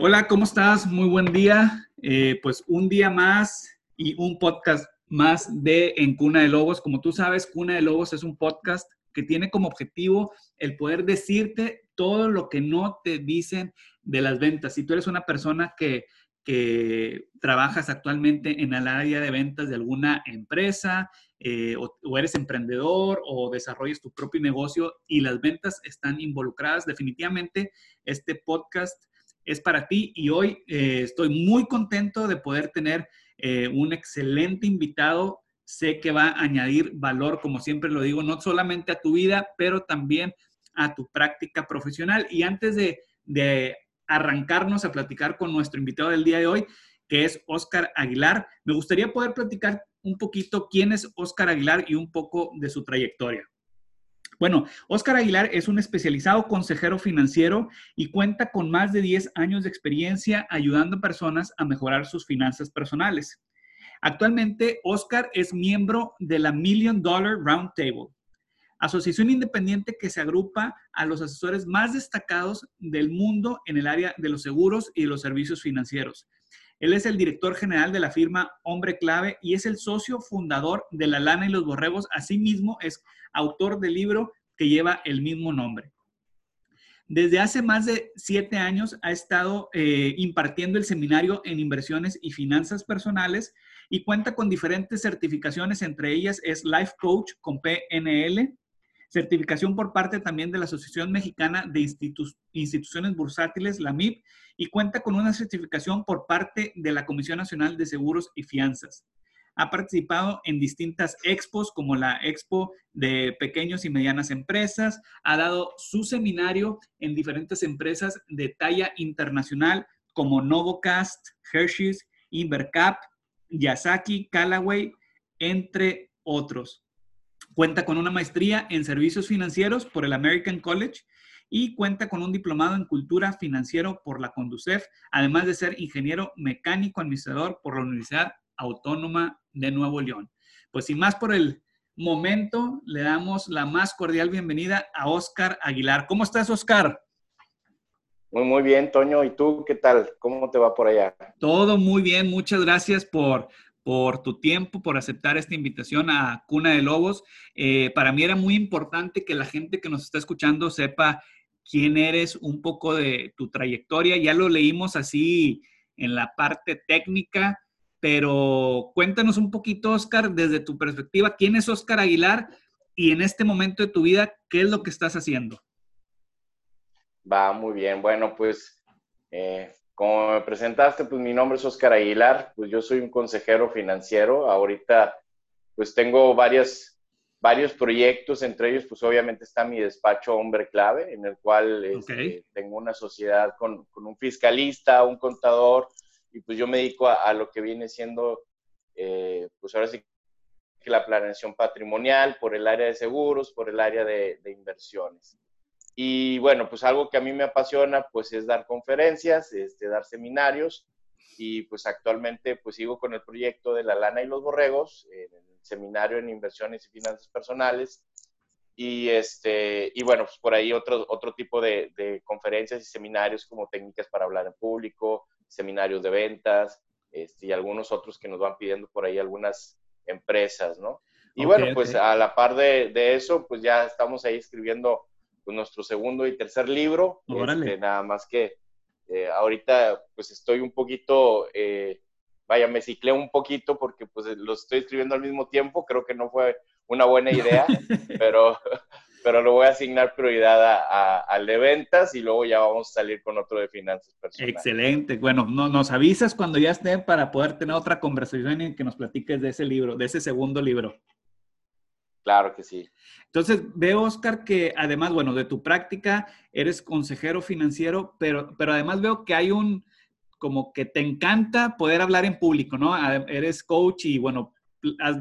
Hola, ¿cómo estás? Muy buen día. Eh, pues un día más y un podcast más de En Cuna de Lobos. Como tú sabes, Cuna de Lobos es un podcast que tiene como objetivo el poder decirte todo lo que no te dicen de las ventas. Si tú eres una persona que, que trabajas actualmente en el área de ventas de alguna empresa, eh, o, eres emprendedor o desarrollas tu propio negocio y las ventas están involucradas, definitivamente este podcast es para ti y hoy eh, estoy muy contento de poder tener eh, un excelente invitado. Sé que va a añadir valor, como siempre lo digo, no solamente a tu vida, pero también a tu práctica profesional. Y antes de, de arrancarnos a platicar con nuestro invitado del día de hoy, que es Oscar Aguilar, me gustaría poder platicar un poquito quién es Óscar Aguilar y un poco de su trayectoria. Bueno, Óscar Aguilar es un especializado consejero financiero y cuenta con más de 10 años de experiencia ayudando a personas a mejorar sus finanzas personales. Actualmente, Óscar es miembro de la Million Dollar Roundtable, asociación independiente que se agrupa a los asesores más destacados del mundo en el área de los seguros y de los servicios financieros. Él es el director general de la firma Hombre Clave y es el socio fundador de La Lana y los Borregos. Asimismo, es autor del libro que lleva el mismo nombre. Desde hace más de siete años ha estado eh, impartiendo el seminario en inversiones y finanzas personales y cuenta con diferentes certificaciones, entre ellas es Life Coach con PNL, certificación por parte también de la Asociación Mexicana de Instituciones Bursátiles, la MIP, y cuenta con una certificación por parte de la Comisión Nacional de Seguros y Fianzas. Ha participado en distintas expos como la Expo de Pequeños y Medianas Empresas, ha dado su seminario en diferentes empresas de talla internacional como Novocast, Hershey's, Invercap, Yasaki, Callaway, entre otros. Cuenta con una maestría en servicios financieros por el American College y cuenta con un diplomado en cultura financiero por la Conducef, además de ser ingeniero mecánico administrador por la Universidad Autónoma de Nuevo León. Pues sin más por el momento, le damos la más cordial bienvenida a Oscar Aguilar. ¿Cómo estás, Oscar? Muy, muy bien, Toño. ¿Y tú qué tal? ¿Cómo te va por allá? Todo muy bien. Muchas gracias por por tu tiempo, por aceptar esta invitación a Cuna de Lobos. Eh, para mí era muy importante que la gente que nos está escuchando sepa quién eres, un poco de tu trayectoria. Ya lo leímos así en la parte técnica, pero cuéntanos un poquito, Oscar, desde tu perspectiva, quién es Oscar Aguilar y en este momento de tu vida, qué es lo que estás haciendo. Va muy bien. Bueno, pues eh, como me presentaste, pues mi nombre es Oscar Aguilar, pues yo soy un consejero financiero. Ahorita pues tengo varias, varios proyectos, entre ellos pues obviamente está mi despacho Hombre Clave, en el cual este, tengo una sociedad con, con, un fiscalista, un contador, y pues yo me dedico a, lo que viene siendo, eh, pues ahora sí que la planeación patrimonial, por el área de seguros, por el área de, de inversiones. Y bueno, pues algo que a mí me apasiona, pues es dar conferencias, este, dar seminarios. Y pues actualmente pues sigo con el proyecto de La Lana y los Borregos, en el seminario en inversiones y finanzas personales. Y, este, y bueno, pues por ahí otro, otro tipo de, de conferencias y seminarios como técnicas para hablar en público, seminarios de ventas, este, y algunos otros que nos van pidiendo por ahí algunas empresas, ¿no? Y bueno, pues a la par de, de, eso, pues ya estamos ahí escribiendo pues, nuestro segundo y tercer libro. Este, nada más que eh, ahorita pues estoy un poquito, eh, vaya, me ciclé un poquito porque pues los estoy escribiendo al mismo tiempo. Creo que no fue una buena idea, pero, pero lo voy a asignar prioridad a, al de ventas y luego ya vamos a salir con otro de finanzas personales. Excelente. Bueno, no, nos avisas cuando ya esté para poder tener otra conversación en que nos platiques de ese libro, de ese segundo libro. Claro que sí. Entonces, veo, Oscar, que además, bueno, de tu práctica, eres consejero financiero, pero, pero además veo que hay un, como que te encanta poder hablar en público, ¿no? Eres coach y, bueno,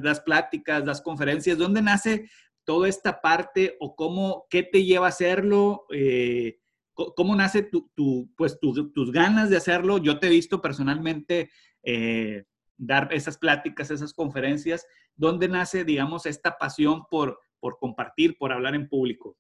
das pláticas, das conferencias. ¿Dónde nace toda esta parte o cómo, qué te lleva a hacerlo? Eh, ¿Cómo nace tu, pues, tus ganas de hacerlo? Yo te he visto personalmente eh, dar esas pláticas, esas conferencias. ¿Dónde nace, digamos, esta pasión por, por compartir, por hablar en público.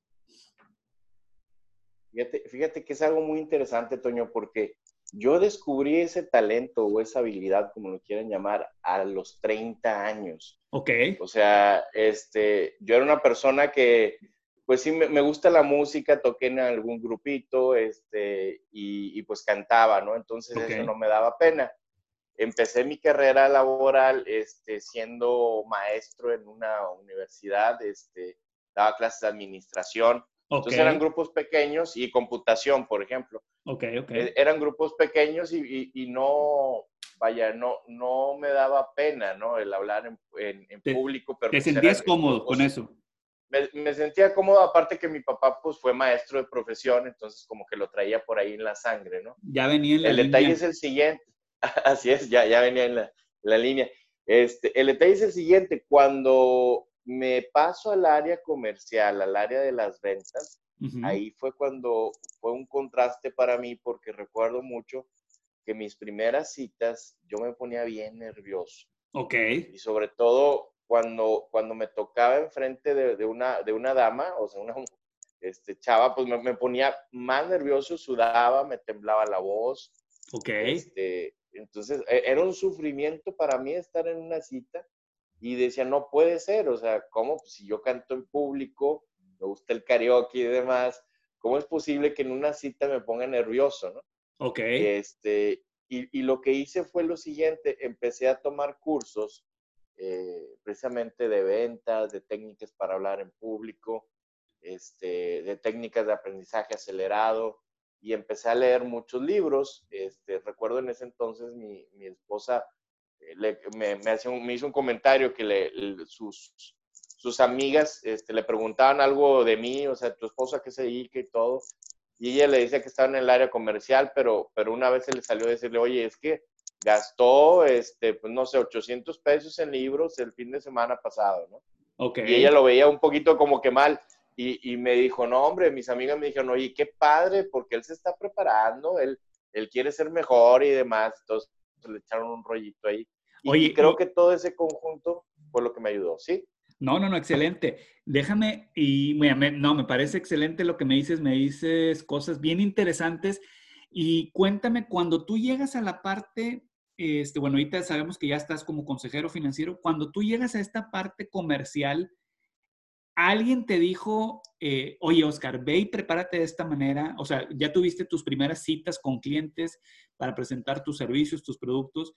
Fíjate, fíjate, que es algo muy interesante, Toño, porque yo descubrí ese talento o esa habilidad, como lo quieran llamar, a los 30 años. Ok. O sea, este, yo era una persona que, pues sí, me, gusta la música, toqué en algún grupito, este, y, pues cantaba, ¿no? Entonces eso no me daba pena. Empecé mi carrera laboral este, siendo maestro en una universidad, este, daba clases de administración. Entonces eran grupos pequeños y computación, por ejemplo. E, eran grupos pequeños y, y, no, vaya, no, no me daba pena, ¿no? El hablar en, en, público. Pero ¿Te pues sentías cómodo con eso? Me, me, sentía cómodo, aparte que mi papá pues fue maestro de profesión, entonces como que lo traía por ahí en la sangre, ¿no? Ya venía en la El detalle es el siguiente, así es, ya, ya venía en la, la línea. Este, el detalle es el siguiente, cuando me paso al área comercial, al área de las ventas, ahí fue cuando fue un contraste para mí porque recuerdo mucho que mis primeras citas yo me ponía bien nervioso. Ok. Y sobre todo cuando, cuando me tocaba enfrente de, de una, de una dama, o sea, una este, chava, pues me, me, ponía más nervioso, sudaba, me temblaba la voz. Ok. Este, entonces, e, era un sufrimiento para mí estar en una cita y decía, no puede ser, o sea, ¿cómo? Pues, si yo canto en público, me gusta el karaoke y demás, ¿cómo es posible que en una cita me ponga nervioso, no? Ok. Este, y, y lo que hice fue lo siguiente, empecé a tomar cursos eh, precisamente de ventas, de técnicas para hablar en público, este, de técnicas de aprendizaje acelerado, y empecé a leer muchos libros. Este, recuerdo en ese entonces mi, mi esposa eh, me, me, me, hizo un comentario que le, sus, sus amigas este, le preguntaban algo de mí, o sea, tu esposa qué se dedica y todo, y ella le decía que estaba en el área comercial, pero, pero una vez se le salió a decirle, oye, es que gastó, este, pues no sé, 800 pesos en libros el fin de semana pasado, ¿no? Okay. Y ella lo veía un poquito como que mal. Y, y, me dijo, no, hombre, mis amigas me dijeron, oye, qué padre, porque él se está preparando, él, él quiere ser mejor y demás. Entonces le echaron un rollito ahí. Y, Oye, creo que todo ese conjunto fue lo que me ayudó, ¿sí? No, no, no, excelente. Déjame, y me, no, me parece excelente lo que me dices, me dices cosas bien interesantes. Y cuéntame, cuando tú llegas a la parte, este, bueno, ahorita sabemos que ya estás como consejero financiero, cuando tú llegas a esta parte comercial, alguien te dijo, eh, oye, Oscar, ve y prepárate de esta manera, o sea, ya tuviste tus primeras citas con clientes para presentar tus servicios, tus productos,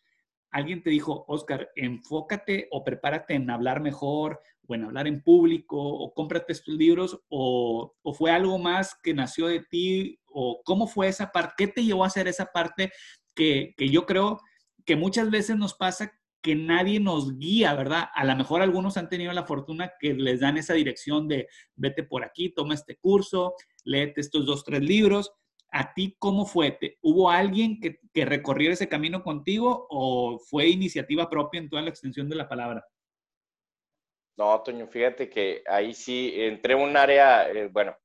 alguien te dijo, Oscar, enfócate o prepárate en hablar mejor o en hablar en público o cómprate estos libros o, fue algo más que nació de ti o cómo fue esa parte, qué te llevó a hacer esa parte que, que yo creo que muchas veces nos pasa que nadie nos guía, ¿verdad? A lo mejor algunos han tenido la fortuna que les dan esa dirección de vete por aquí, toma este curso, léete estos dos, tres libros, ¿A ti cómo fue? ¿Hubo alguien que, que recorriera ese camino contigo o fue iniciativa propia en toda la extensión de la palabra? No, Toño, fíjate que ahí sí entré a un área, eh, bueno,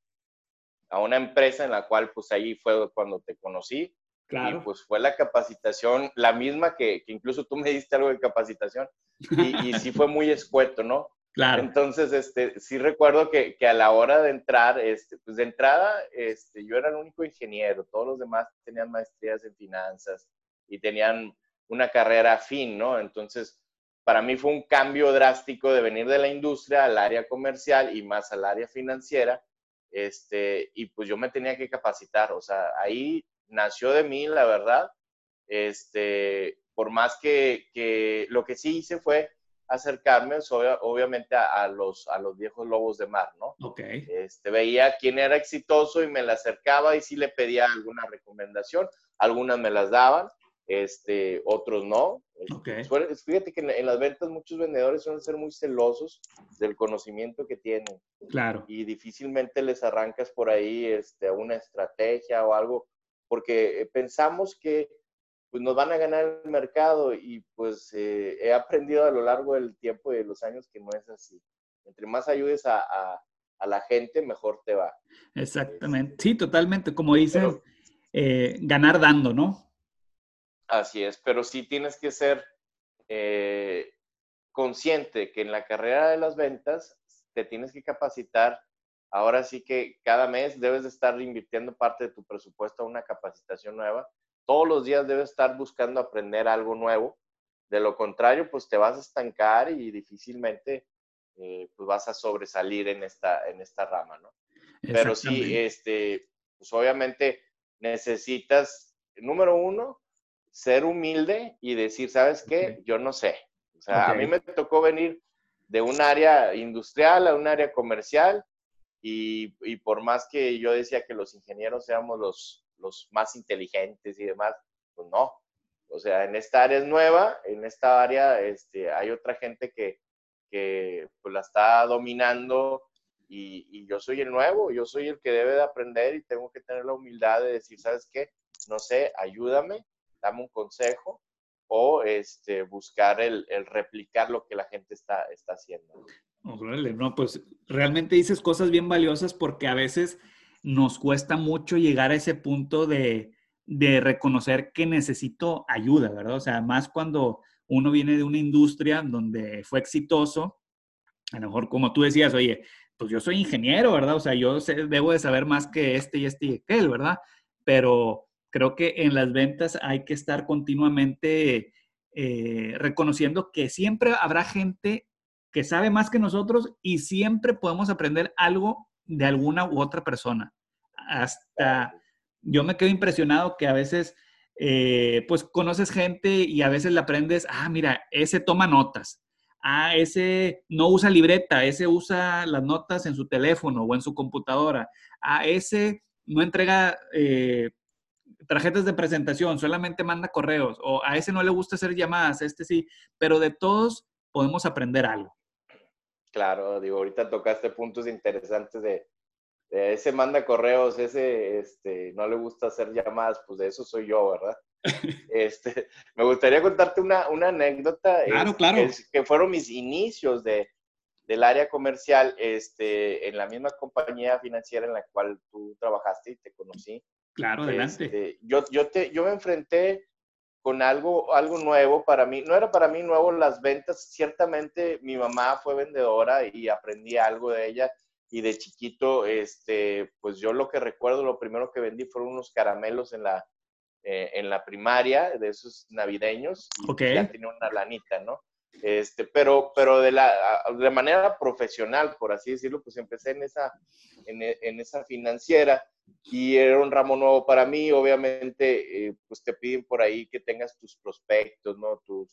a una empresa en la cual pues ahí fue cuando te conocí. Claro. Y pues fue la capacitación, la misma que, que incluso tú me diste algo de capacitación. Y, y sí fue muy escueto, ¿no? Claro. Entonces, este, sí recuerdo que, que, a la hora de entrar, este, pues de entrada, este, yo era el único ingeniero, todos los demás tenían maestrías en finanzas y tenían una carrera afín, ¿no? Entonces, para mí fue un cambio drástico de venir de la industria al área comercial y más al área financiera, este, y pues yo me tenía que capacitar, o sea, ahí nació de mí, la verdad, este, por más que, que lo que sí hice fue acercarme obviamente a, los, a los viejos lobos de mar, ¿no? Ok. Este, veía quién era exitoso y me le acercaba y sí le pedía alguna recomendación. Algunas me las daban, este, otros no. Okay. Fíjate que en, las ventas muchos vendedores suelen ser muy celosos del conocimiento que tienen. Claro. Y difícilmente les arrancas por ahí este, una estrategia o algo, porque pensamos que pues nos van a ganar el mercado y pues eh, he aprendido a lo largo del tiempo y de los años que no es así. Entre más ayudes a, a, la gente, mejor te va. Exactamente. Sí, totalmente. Como dicen, eh, ganar dando, ¿no? Así es, pero sí tienes que ser eh, consciente que en la carrera de las ventas te tienes que capacitar. Ahora sí que cada mes debes de estar invirtiendo parte de tu presupuesto a una capacitación nueva todos los días debes estar buscando aprender algo nuevo. De lo contrario, pues te vas a estancar y difícilmente eh, pues vas a sobresalir en esta, en esta rama, ¿no? Pero sí, este, pues obviamente necesitas, número uno, ser humilde y decir, ¿sabes qué? Yo no sé. O sea, a mí me tocó venir de un área industrial a un área comercial y, y, por más que yo decía que los ingenieros seamos los, los más inteligentes y demás, pues no. O sea, en esta área es nueva, en esta área este, hay otra gente que, que pues, la está dominando y, y, yo soy el nuevo, yo soy el que debe de aprender y tengo que tener la humildad de decir, ¿sabes qué? No sé, ayúdame, dame un consejo o este, buscar el, el replicar lo que la gente está, está haciendo. No, pues realmente dices cosas bien valiosas porque a veces nos cuesta mucho llegar a ese punto de, reconocer que necesito ayuda, ¿verdad? O sea, más cuando uno viene de una industria donde fue exitoso, a lo mejor como tú decías, oye, pues yo soy ingeniero, ¿verdad? O sea, yo debo de saber más que este y este y aquel, ¿verdad? Pero creo que en las ventas hay que estar continuamente eh, reconociendo que siempre habrá gente que sabe más que nosotros y siempre podemos aprender algo de alguna u otra persona. Hasta yo me quedo impresionado que a veces, eh, pues conoces gente y a veces le aprendes, ah, mira, ese toma notas, ah, ese no usa libreta, ese usa las notas en su teléfono o en su computadora, ah, ese no entrega eh, tarjetas de presentación, solamente manda correos, o a ese no le gusta hacer llamadas, este sí, pero de todos podemos aprender algo. Claro, digo, ahorita tocaste puntos interesantes de, ese manda correos, ese este, no le gusta hacer llamadas, pues de eso soy yo, ¿verdad? este, me gustaría contarte una, una anécdota. Claro, este, claro. Que, fueron mis inicios de, del área comercial este, en la misma compañía financiera en la cual tú trabajaste y te conocí. Claro, adelante. Este, yo, yo, te, yo me enfrenté con algo, algo nuevo para mí. No era para mí nuevo las ventas. Ciertamente mi mamá fue vendedora y aprendí algo de ella y de chiquito, este, pues yo lo que recuerdo, lo primero que vendí fueron unos caramelos en la, eh, en la primaria, de esos navideños, y ya tenía una lanita, ¿no? Este, pero, pero de, la, de manera profesional, por así decirlo, pues empecé en esa, en, en esa financiera y era un ramo nuevo para mí. Obviamente, eh, pues te piden por ahí que tengas tus prospectos, ¿no? Tus,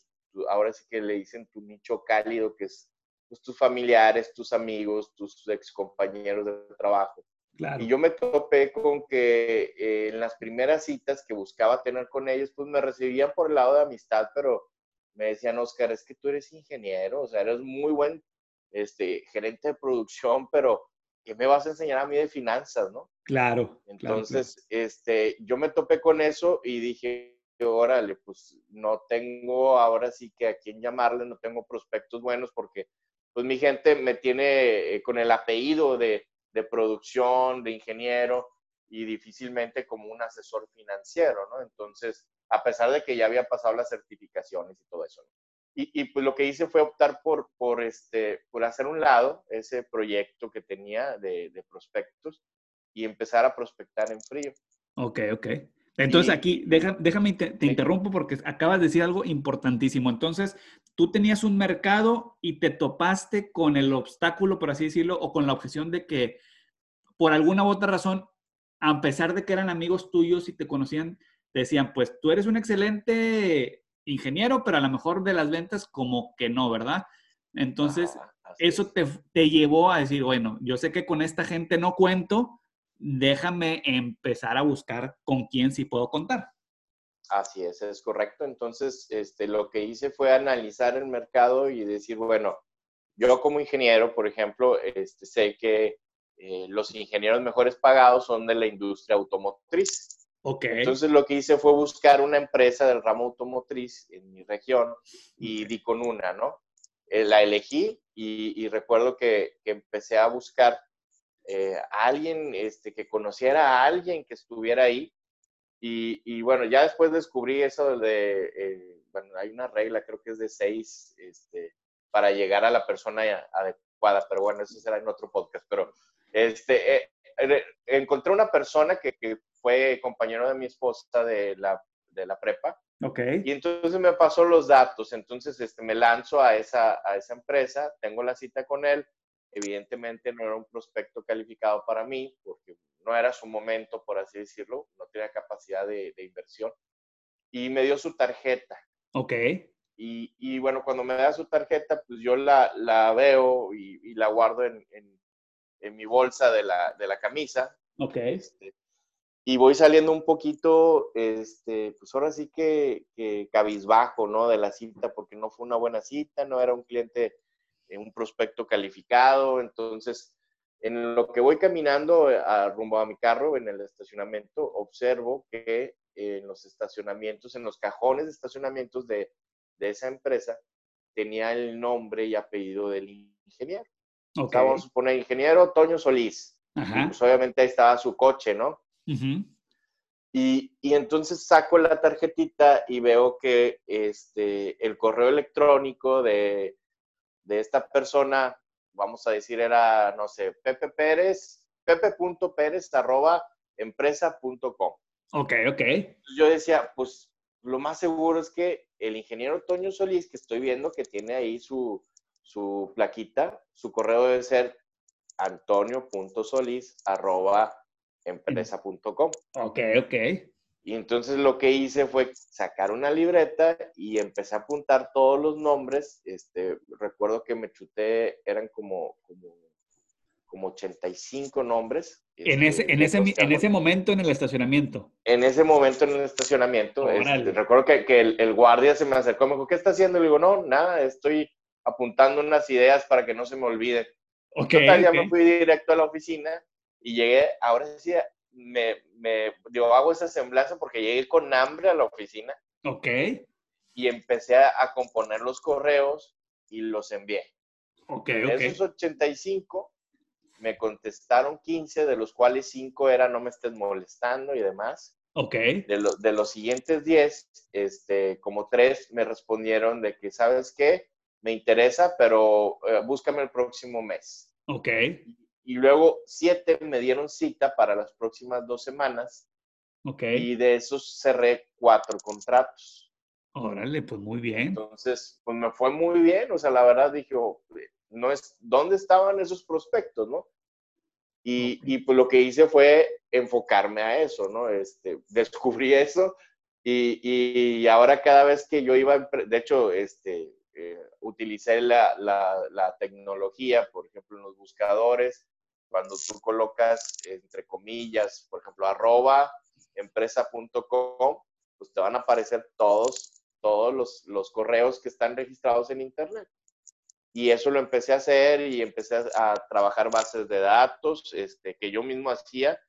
ahora sí que le dicen tu nicho cálido, que es pues, tus familiares, tus amigos, tus ex compañeros de trabajo. Y yo me topé con que eh, en las primeras citas que buscaba tener con ellos, pues me recibían por el lado de amistad, pero me decían, Oscar, es que tú eres ingeniero, o sea, eres muy buen este, gerente de producción, pero ¿qué me vas a enseñar a mí de finanzas, no? Claro. Entonces, este, yo me topé con eso y dije, órale, pues no tengo ahora sí que a quién llamarle, no tengo prospectos buenos porque pues mi gente me tiene eh, con el apellido de, de, producción, de ingeniero y difícilmente como un asesor financiero, ¿no? Entonces, a pesar de que ya había pasado las certificaciones y todo eso, y, pues lo que hice fue optar por, por, este, por hacer un lado ese proyecto que tenía de prospectos y empezar a prospectar en frío. Ok, ok. Entonces aquí, déjame, te, interrumpo porque acabas de decir algo importantísimo. Entonces, tú tenías un mercado y te topaste con el obstáculo, por así decirlo, o con la objeción de que por alguna u otra razón, a pesar de que eran amigos tuyos y te conocían, te decían, pues tú eres un excelente ingeniero, pero a lo mejor de las ventas como que no, ¿verdad? Entonces, eso te, te llevó a decir, bueno, yo sé que con esta gente no cuento, déjame empezar a buscar con quién sí puedo contar. Así es, es correcto. Entonces, este, lo que hice fue analizar el mercado y decir, bueno, yo como ingeniero, por ejemplo, este, sé que eh, los ingenieros mejores pagados son de la industria automotriz. Okay. Entonces, lo que hice fue buscar una empresa del ramo automotriz en mi región y di con una, ¿no? Eh, la elegí y, recuerdo que, que empecé a buscar eh, alguien este, que conociera a alguien que estuviera ahí. Y, bueno, ya después descubrí eso de, eh, bueno, hay una regla, creo que es de seis, este, para llegar a la persona adecuada, pero bueno, eso será en otro podcast. Pero este, eh, encontré una persona que, que, fue compañero de mi esposa de la, de la prepa. Ok. Y entonces me pasó los datos, entonces este, me lanzo a esa, a esa empresa, tengo la cita con él, evidentemente no era un prospecto calificado para mí, porque no era su momento, por así decirlo, no tenía capacidad de, inversión, y me dio su tarjeta. Ok. Y, y, bueno, cuando me da su tarjeta, pues yo la, la veo y, la guardo en, en, en, mi bolsa de la, de la camisa. Ok. Este, y voy saliendo un poquito, este, pues ahora sí que, que, cabizbajo, ¿no? De la cita, porque no fue una buena cita, no era un cliente, un prospecto calificado. Entonces, en lo que voy caminando a, rumbo a mi carro, en el estacionamiento, observo que en los estacionamientos, en los cajones de estacionamientos de, de esa empresa, tenía el nombre y apellido del ingeniero. Okay. vamos a suponer ingeniero Toño Solís. Ajá. Pues obviamente ahí estaba su coche, ¿no? y, y, entonces saco la tarjetita y veo que este, el correo electrónico de, de esta persona, vamos a decir, era, no sé, Pepe Pérez, pepe.pérez arroba empresa.com. Ok, ok. Yo decía, pues lo más seguro es que el ingeniero Toño Solís, que estoy viendo que tiene ahí su, su plaquita, su correo debe ser antonio.solís arroba empresa.com. Ok, ok. Y entonces lo que hice fue sacar una libreta y empecé a apuntar todos los nombres. Este, recuerdo que me chuté, eran como, como, como 85 nombres. En ese, este, en, ese, en ese momento en el estacionamiento. En ese momento en el estacionamiento. Este, recuerdo que, que el, el, guardia se me acercó y me dijo, ¿qué está haciendo? Le digo, no, nada, estoy apuntando unas ideas para que no se me olvide. Okay, Total, ya okay. me fui directo a la oficina y llegué, ahora sí, me, me, yo hago esa semblanza porque llegué con hambre a la oficina. Ok. Y empecé a, a componer los correos y los envié. Ok, de ok. esos 85, me contestaron 15, de los cuales 5 eran no me estés molestando y demás. Ok. De, lo, de los siguientes 10, este, como 3 me respondieron de que, ¿sabes qué? Me interesa, pero eh, búscame el próximo mes. Ok. Y luego siete me dieron cita para las próximas dos semanas. Ok. Y de esos cerré cuatro contratos. Órale, pues muy bien. Entonces, pues me fue muy bien. O sea, la verdad dije, oh, no es, ¿dónde estaban esos prospectos, no? Y, okay. y, pues lo que hice fue enfocarme a eso, ¿no? Este, descubrí eso y, y ahora cada vez que yo iba, de hecho, este, eh, utilicé la, la, la, tecnología, por ejemplo, en los buscadores, cuando tú colocas, entre comillas, por ejemplo, arroba empresa.com, pues te van a aparecer todos, todos los, los, correos que están registrados en Internet. Y eso lo empecé a hacer y empecé a, a trabajar bases de datos este, que yo mismo hacía.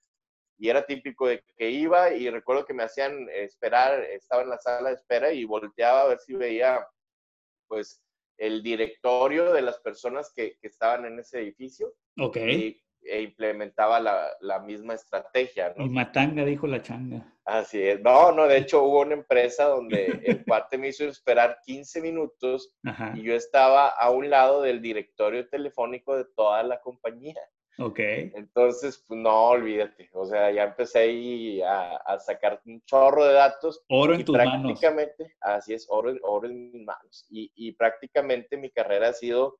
Y era típico de que iba y recuerdo que me hacían esperar, estaba en la sala de espera y volteaba a ver si veía pues el directorio de las personas que, que estaban en ese edificio. Ok. Y, e implementaba la, la, misma estrategia, ¿no? Y matanga dijo la changa. Así es. No, no, de hecho hubo una empresa donde el cuate me hizo esperar 15 minutos Ajá. y yo estaba a un lado del directorio telefónico de toda la compañía. Ok. Entonces, pues no, olvídate. O sea, ya empecé ahí a, a sacar un chorro de datos. Oro en y tus prácticamente, manos. así es, oro, oro en mis manos. Y, y prácticamente mi carrera ha sido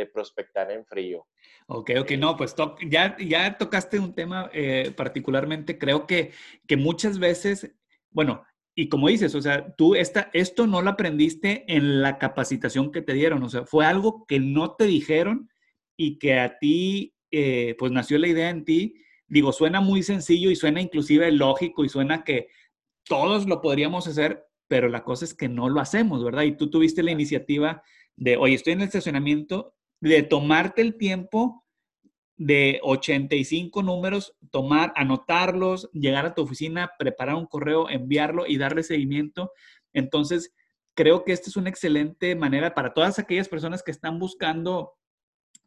de prospectar en frío. Ok, ok, no, pues to ya, ya tocaste un tema eh, particularmente, creo que, que muchas veces, bueno, y como dices, o sea, tú esta, esto no lo aprendiste en la capacitación que te dieron, o sea, fue algo que no te dijeron y que a ti, eh, pues nació la idea en ti. Digo, suena muy sencillo y suena inclusive lógico y suena que todos lo podríamos hacer, pero la cosa es que no lo hacemos, ¿verdad? Y tú tuviste la iniciativa de, oye, estoy en el estacionamiento, de tomarte el tiempo de 85 números, tomar, anotarlos, llegar a tu oficina, preparar un correo, enviarlo y darle seguimiento. Entonces, creo que esta es una excelente manera para todas aquellas personas que están buscando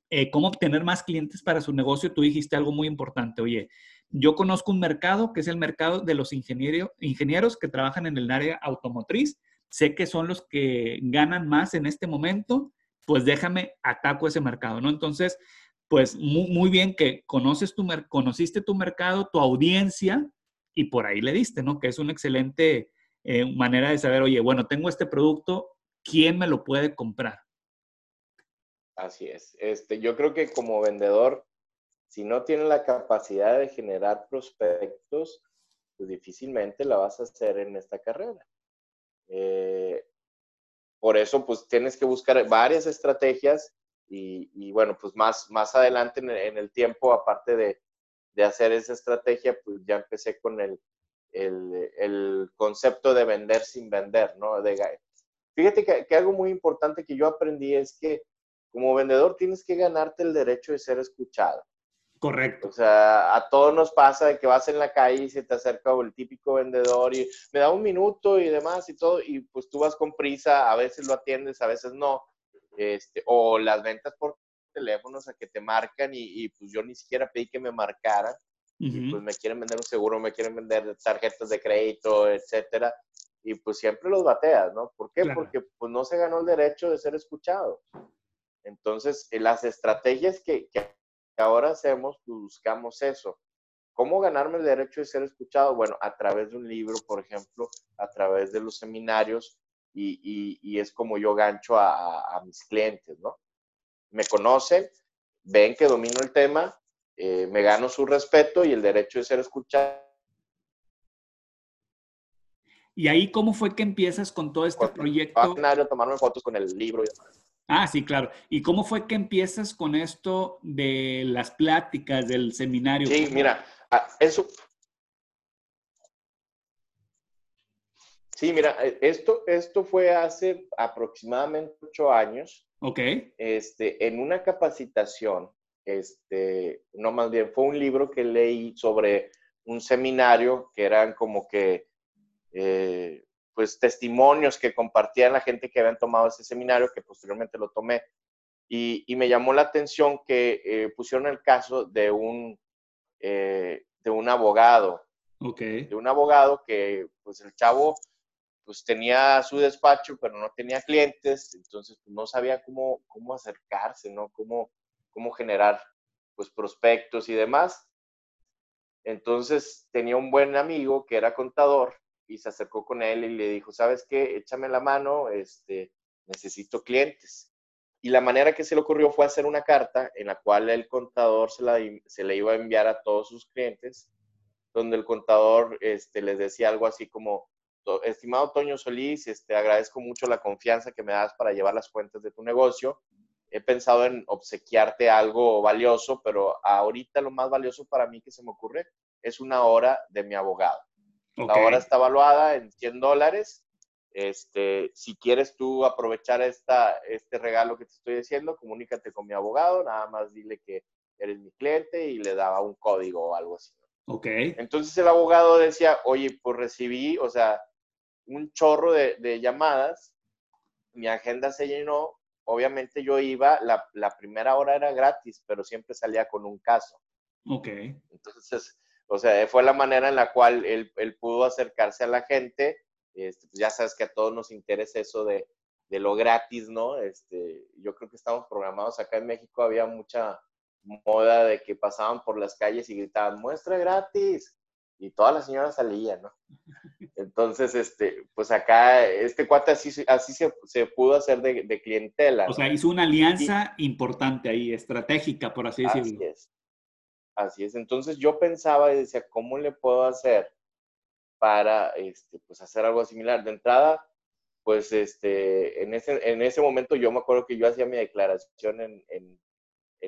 eh, cómo obtener más clientes para su negocio. Tú dijiste algo muy importante. Oye, yo conozco un mercado que es el mercado de los ingeniero, ingenieros que trabajan en el área automotriz. Sé que son los que ganan más en este momento pues déjame, ataco ese mercado, ¿no? Entonces, pues muy, muy bien que conoces tu conociste tu mercado, tu audiencia, y por ahí le diste, ¿no? Que es un excelente eh, manera de saber, oye, bueno, tengo este producto, ¿quién me lo puede comprar? Así es. Este, yo creo que como vendedor, si no tienes la capacidad de generar prospectos, pues difícilmente la vas a hacer en esta carrera. Eh, por eso, pues tienes que buscar varias estrategias y, bueno, pues más, más adelante en el, tiempo, aparte de, de, hacer esa estrategia, pues ya empecé con el, el, el concepto de vender sin vender, ¿no? De, fíjate que, que algo muy importante que yo aprendí es que como vendedor tienes que ganarte el derecho de ser escuchado. Correcto. O sea, a todos nos pasa de que vas en la calle y se te acerca el típico vendedor y me da un minuto y demás y todo, y pues tú vas con prisa, a veces lo atiendes, a veces no. Este, o las ventas por teléfonos a que te marcan y, pues yo ni siquiera pedí que me marcaran. y pues me quieren vender un seguro, me quieren vender tarjetas de crédito, etcétera. Y pues siempre los bateas, ¿no? ¿Por qué? Porque pues no se ganó el derecho de ser escuchado. Entonces, en las estrategias que, ahora hacemos, pues, buscamos eso. ¿Cómo ganarme el derecho de ser escuchado? Bueno, a través de un libro, por ejemplo, a través de los seminarios, y, es como yo gancho a, mis clientes, ¿no? Me conocen, ven que domino el tema, eh, me gano su respeto y el derecho de ser escuchado. ¿Y ahí cómo fue que empiezas con todo este proyecto? tomarme fotos con el libro y demás. Ah, sí, claro. ¿Y cómo fue que empiezas con esto de las pláticas, del seminario? Sí, mira, ah, eso. Sí, mira, eh, esto, esto fue hace aproximadamente ocho años. Ok. Este, en una capacitación, este, no más bien, fue un libro que leí sobre un seminario que eran como que eh, pues testimonios que compartían la gente que habían tomado ese seminario, que posteriormente lo tomé. Y, me llamó la atención que eh, pusieron el caso de un, eh, de un abogado. Okay. De un abogado que, pues el chavo, pues tenía su despacho, pero no tenía clientes, entonces pues, no sabía cómo, cómo acercarse, ¿no? Cómo, cómo generar, pues, prospectos y demás. Entonces tenía un buen amigo que era contador y se acercó con él y le dijo, ¿sabes qué? Échame la mano, este, necesito clientes. Y la manera que se le ocurrió fue hacer una carta en la cual el contador se, la, se le iba a enviar a todos sus clientes, donde el contador este, les decía algo así como, estimado Toño Solís, este, agradezco mucho la confianza que me das para llevar las cuentas de tu negocio. He pensado en obsequiarte algo valioso, pero ahorita lo más valioso para mí que se me ocurre es una hora de mi abogado. La hora está evaluada en 100 dólares. Este, si quieres tú aprovechar esta, este regalo que te estoy diciendo, comunícate con mi abogado, nada más dile que eres mi cliente y le daba un código o algo así. Ok. Entonces el abogado decía, oye, pues recibí, o sea, un chorro de, de llamadas, mi agenda se llenó, obviamente yo iba, la, la, primera hora era gratis, pero siempre salía con un caso. Ok. Entonces, o sea, fue la manera en la cual él, pudo acercarse a la gente. Este, pues ya sabes que a todos nos interesa eso de, lo gratis, ¿no? Este, yo creo que estamos programados acá en México, había mucha moda de que pasaban por las calles y gritaban, muestra gratis. Y todas las señoras salían, ¿no? Entonces, este, pues acá, este cuate así, así se, pudo hacer de, clientela. O sea, hizo una alianza importante ahí, estratégica, por así decirlo. Es. Así es. Entonces yo pensaba y decía, ¿cómo le puedo hacer para este, pues hacer algo similar? De entrada, pues este, en, ese, en ese momento yo me acuerdo que yo hacía mi declaración en, en,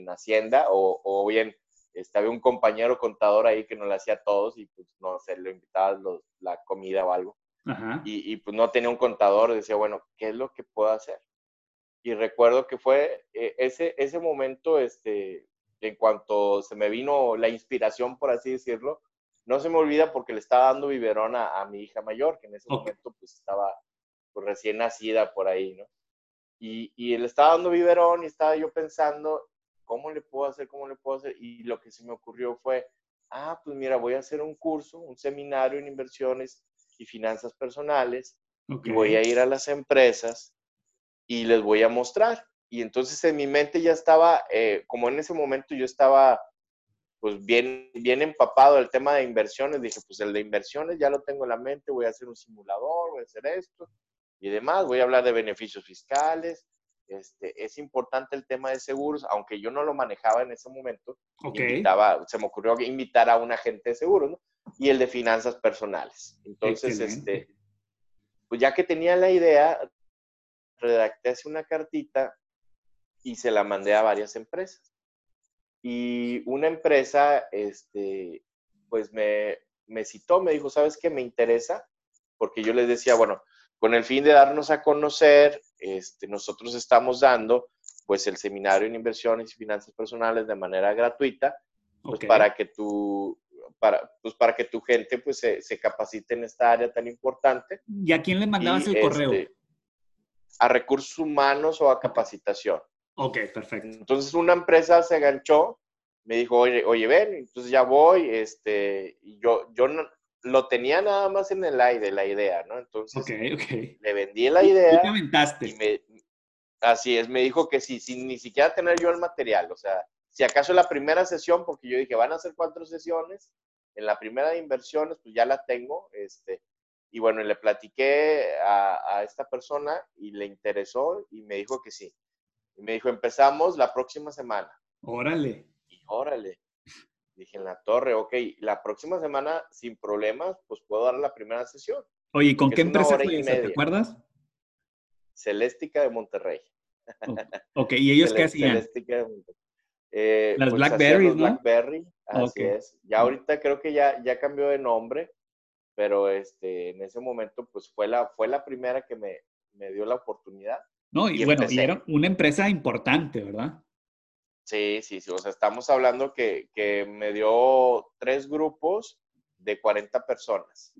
Hacienda o, o bien este, había un compañero contador ahí que nos la hacía a todos y pues no sé, le invitaba la comida o algo. Y, y, pues no tenía un contador, decía, bueno, ¿qué es lo que puedo hacer? Y recuerdo que fue eh, ese, ese momento, este, en cuanto se me vino la inspiración, por así decirlo, no se me olvida porque le estaba dando biberón a, mi hija mayor, que en ese momento pues estaba pues, recién nacida por ahí, ¿no? Y, y le estaba dando biberón y estaba yo pensando, ¿cómo le puedo hacer? ¿Cómo le puedo hacer? Y lo que se me ocurrió fue, ah, pues mira, voy a hacer un curso, un seminario en inversiones y finanzas personales, y voy a ir a las empresas y les voy a mostrar y entonces en mi mente ya estaba, eh, como en ese momento yo estaba pues bien, bien empapado el tema de inversiones, dije, pues el de inversiones ya lo tengo en la mente, voy a hacer un simulador, voy a hacer esto y demás, voy a hablar de beneficios fiscales. Este, es importante el tema de seguros, aunque yo no lo manejaba en ese momento, se me ocurrió invitar a un agente de seguros, ¿no? Y el de finanzas personales. Entonces, este, pues ya que tenía la idea, redacté así una cartita y se la mandé a varias empresas. Y una empresa, este, pues me, me citó, me dijo, ¿sabes qué? Me interesa, porque yo les decía, bueno, con el fin de darnos a conocer, este, nosotros estamos dando pues el seminario en inversiones y finanzas personales de manera gratuita, pues para que tu, para, pues para que tu gente pues se, se, capacite en esta área tan importante. ¿Y a quién le mandabas el correo? Este, a recursos humanos o a capacitación. Ok, perfecto. Entonces una empresa se enganchó, me dijo, oye, oye, ven, entonces ya voy, este, y yo, yo no, lo tenía nada más en el aire, la idea, ¿no? Entonces, okay, okay. le vendí la idea. ¿Qué y me, así es, me dijo que sí, sin ni siquiera tener yo el material, o sea, si acaso la primera sesión, porque yo dije, van a ser cuatro sesiones, en la primera de inversiones, pues ya la tengo, este, y bueno, le platiqué a, a esta persona y le interesó y me dijo que sí. Y me dijo, empezamos la próxima semana. Órale. Y órale. Dije, en la torre, ok, la próxima semana, sin problemas, pues puedo dar la primera sesión. Oye, ¿y con qué empresa fue esa? ¿Te acuerdas? Celéstica de Monterrey. ok, ¿y ellos qué hacían? Celéstica de Monterrey. Eh, Las pues, Blackberry, ¿no? Blackberry, así es. Ya ahorita creo que ya, ya cambió de nombre, pero este, en ese momento, pues fue la, fue la primera que me, me dio la oportunidad. No, y, bueno, y era una empresa importante, ¿verdad? Sí, sí, sí. O sea, estamos hablando que, que me dio tres grupos de 40 personas.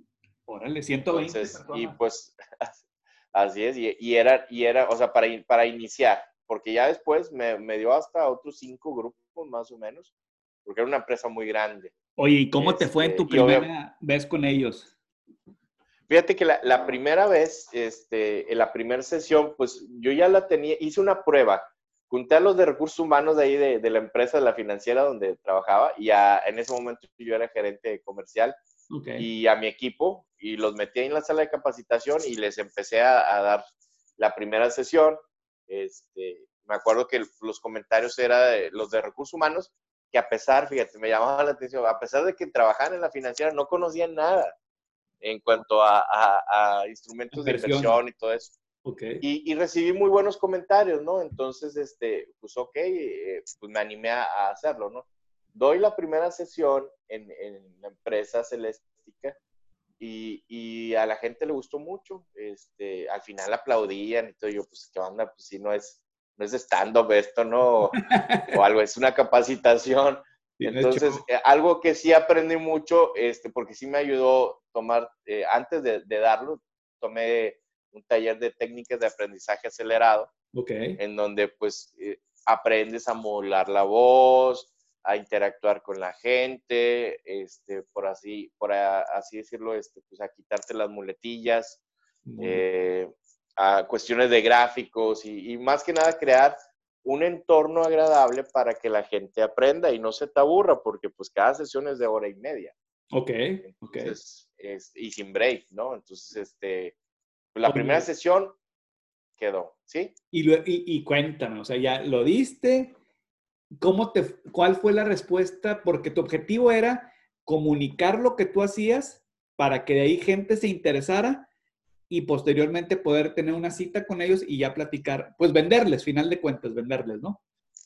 Órale, 120 Y pues, así es. Y, era, y era, o sea, para, para iniciar, porque ya después me, me dio hasta otros cinco grupos más o menos, porque era una empresa muy grande. Oye, ¿y cómo te fue en tu este, primera vez con ellos? Fíjate que la, primera vez, este, en la primera sesión, pues yo ya la tenía, hice una prueba. Junté a los de recursos humanos de ahí, de, la empresa, de la financiera donde trabajaba, y en ese momento yo era gerente comercial, y a mi equipo, y los metí en la sala de capacitación y les empecé a, dar la primera sesión. Este, me acuerdo que los comentarios eran los de recursos humanos, que a pesar, fíjate, me llamaba la atención, a pesar de que trabajaban en la financiera, no conocían nada en cuanto a, instrumentos de inversión y todo eso. Okay. Y, recibí muy buenos comentarios, ¿no? Entonces, este, pues ok, eh, pues me animé a, hacerlo, ¿no? Doy la primera sesión en, la empresa Celéstica y, y, a la gente le gustó mucho. Este, al final aplaudían y todo. Yo, pues, ¿qué onda? Pues si no es, no es stand-up esto, ¿no? o algo, es una capacitación. Entonces, eh, algo que sí aprendí mucho, este, porque sí me ayudó tomar, eh, antes de, darlo, tomé un taller de técnicas de aprendizaje acelerado, okay. en donde pues eh, aprendes a modular la voz, a interactuar con la gente, este, por así, por así decirlo, este, pues a quitarte las muletillas, a cuestiones de gráficos y, y más que nada crear un entorno agradable para que la gente aprenda y no se te aburra, porque pues cada sesión es de hora y media. Ok, ok. y sin break, ¿no? Entonces, este, pues, la primera sesión quedó, ¿sí? Y, y, cuéntame, o sea, ya lo diste, ¿cómo te, ¿cuál fue la respuesta? Porque tu objetivo era comunicar lo que tú hacías para que de ahí gente se interesara y posteriormente poder tener una cita con ellos y ya platicar, pues venderles, final de cuentas, venderles, ¿no?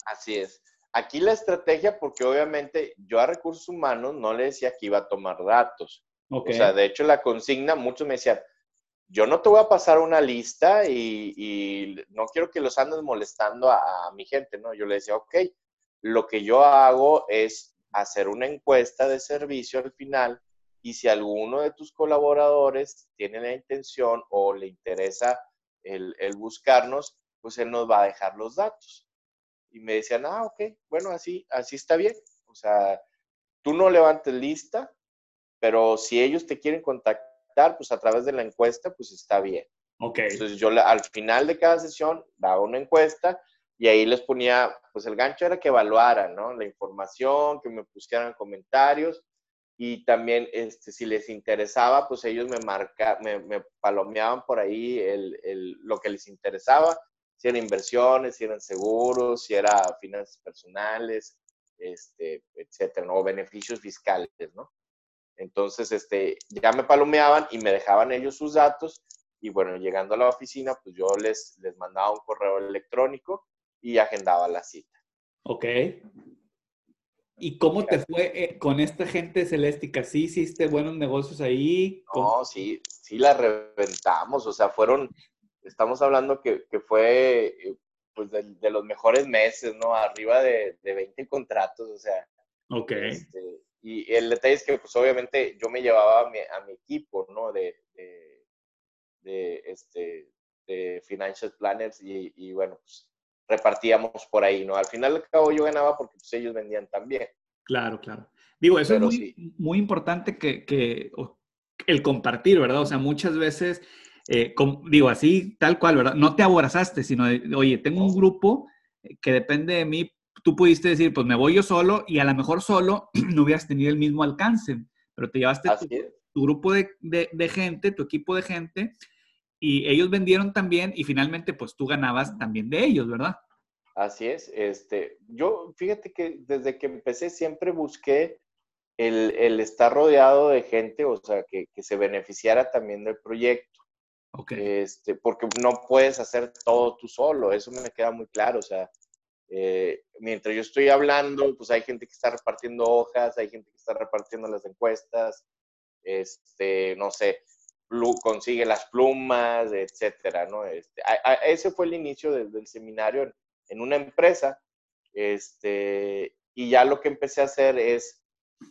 Así es. Aquí la estrategia, porque obviamente yo a recursos humanos no le decía que iba a tomar datos. O sea, de hecho la consigna, muchos me decían, yo no te voy a pasar una lista y, no quiero que los andes molestando a, a mi gente, ¿no? Yo le decía, ok, lo que yo hago es hacer una encuesta de servicio al final y si alguno de tus colaboradores tiene la intención o le interesa el, buscarnos, pues él nos va a dejar los datos. Y me decían, ah, ok, bueno, así, así está bien. O sea, tú no levantes lista, pero si ellos te quieren contactar, pues a través de la encuesta, pues está bien. Ok. Entonces yo al final de cada sesión daba una encuesta, y ahí les ponía, pues el gancho era que evaluaran, ¿no? La información, que me pusieran comentarios y también este, si les interesaba, pues ellos me marca, me, me palomeaban por ahí el, el, lo que les interesaba, si eran inversiones, si eran seguros, si era finanzas personales, este, etcétera, ¿no? o beneficios fiscales, ¿no? Entonces, este, ya me palomeaban y me dejaban ellos sus datos y bueno, llegando a la oficina, pues yo les, les mandaba un correo electrónico y agendaba la cita. Ok. ¿Y cómo te fue eh, con esta gente celéstica? ¿Sí hiciste buenos negocios ahí? No, sí, sí la reventamos. O sea, fueron, estamos hablando que, que fue eh, pues de, los mejores meses, ¿no? Arriba de, de 20 contratos, o sea. Ok. Este, y el detalle es que, pues obviamente, yo me llevaba a mi, a mi equipo, ¿no? De, de, de, este, de financial planners y, y bueno, pues repartíamos por ahí, ¿no? Al final al cabo yo ganaba porque pues, ellos vendían también. Claro, claro. Digo, eso es muy, muy importante que, que, el compartir, ¿verdad? O sea, muchas veces, eh, digo, así, tal cual, ¿verdad? No te aborazaste, sino, oye, tengo un grupo que depende de mí. Tú pudiste decir, pues me voy yo solo y a lo mejor solo no hubieras tenido el mismo alcance, pero te llevaste tu, tu, grupo de, de, de gente, tu equipo de gente y ellos vendieron también y finalmente pues tú ganabas también de ellos, ¿verdad? Así es. Este, yo, fíjate que desde que empecé siempre busqué el, el estar rodeado de gente, o sea, que, que, se beneficiara también del proyecto. Okay. Este, porque no puedes hacer todo tú solo, eso me queda muy claro. O sea, eh, mientras yo estoy hablando, pues hay gente que está repartiendo hojas, hay gente que está repartiendo las encuestas, este, no sé, consigue las plumas, etcétera, ¿no? Este, ese fue el inicio del, del, seminario en una empresa, este, y ya lo que empecé a hacer es,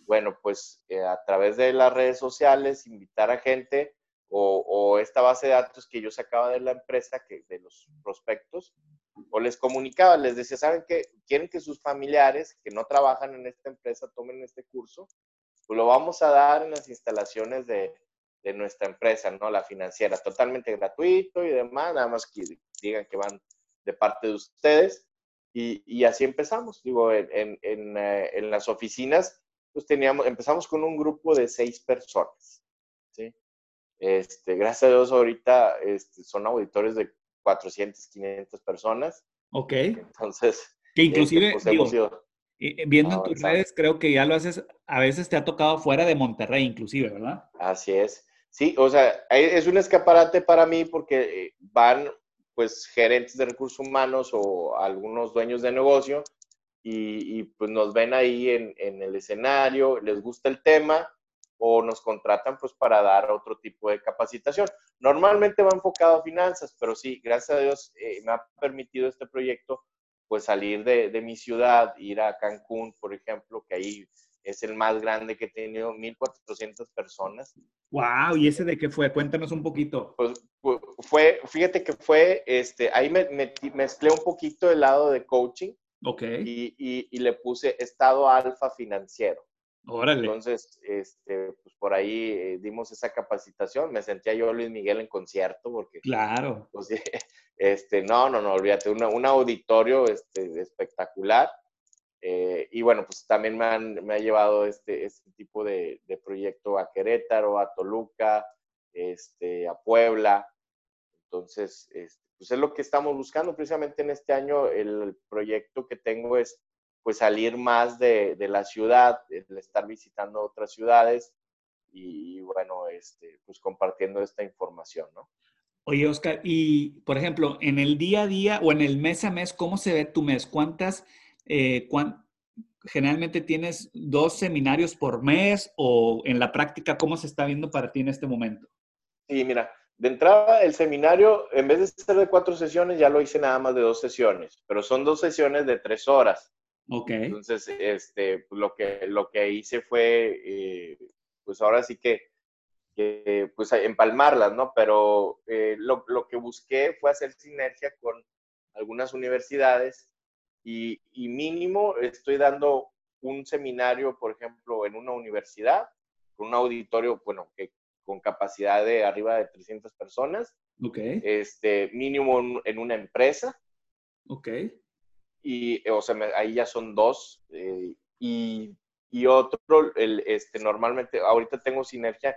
bueno, pues eh, a través de las redes sociales, invitar a gente o, o, esta base de datos que yo sacaba de la empresa, que, de los prospectos, o les comunicaba, les decía, ¿saben qué? Quieren que sus familiares que no trabajan en esta empresa tomen este curso, pues lo vamos a dar en las instalaciones de, de nuestra empresa, ¿no? La financiera, totalmente gratuito y demás, nada más que digan que van de parte de ustedes. Y, y así empezamos, digo, en, en, eh, en, las oficinas, pues teníamos, empezamos con un grupo de seis personas, ¿sí? Este, gracias a Dios ahorita este, son auditores de 400, 500 personas. Ok. Entonces, que inclusive, este, pues, digo, viendo en tus redes, creo que ya lo haces, a veces te ha tocado fuera de Monterrey, inclusive, ¿verdad? Así es. Sí, o sea, es un escaparate para mí porque eh, van pues gerentes de recursos humanos o algunos dueños de negocio y, y pues nos ven ahí en, en, el escenario, les gusta el tema o nos contratan pues para dar otro tipo de capacitación. Normalmente va enfocado a finanzas, pero sí, gracias a Dios eh, me ha permitido este proyecto pues salir de, de mi ciudad, ir a Cancún, por ejemplo, que ahí es el más grande que he tenido, 1.400 personas. ¡Wow! ¿Y ese de qué fue? Cuéntanos un poquito. Pues, fue, fíjate que fue, este, ahí me, me mezclé un poquito el lado de coaching. Ok. Y, y, y le puse estado alfa financiero. Órale. Entonces, este, pues por ahí eh, dimos esa capacitación. Me sentía yo Luis Miguel en concierto porque... Claro. Pues, este, no, no, no, olvídate, una, un auditorio este, espectacular. Eh, y bueno, pues también me, han, me ha llevado este, este tipo de, proyecto a Querétaro, a Toluca, este, a Puebla. Entonces, este, pues es lo que estamos buscando. Precisamente en este año el proyecto que tengo es pues salir más de, de la ciudad, el estar visitando otras ciudades y, y, bueno, este, pues compartiendo esta información, ¿no? Oye, Oscar, y por ejemplo, en el día a día o en el mes a mes, ¿cómo se ve tu mes? ¿Cuántas eh, generalmente tienes dos seminarios por mes o en la práctica, ¿cómo se está viendo para ti en este momento? Sí, mira, de entrada el seminario, en vez de ser de cuatro sesiones, ya lo hice nada más de dos sesiones, pero son dos sesiones de tres horas. Ok. Entonces, este, lo, que, lo que hice fue, eh, pues ahora sí que, que, pues empalmarlas, ¿no? Pero eh, lo, lo que busqué fue hacer sinergia con algunas universidades y, y, mínimo estoy dando un seminario, por ejemplo, en una universidad, con un auditorio, bueno, que con capacidad de arriba de 300 personas. Ok. Este, mínimo en una empresa. Ok. y, o sea, ahí ya son dos. Eh, y, y, otro, el, este, normalmente, ahorita tengo sinergia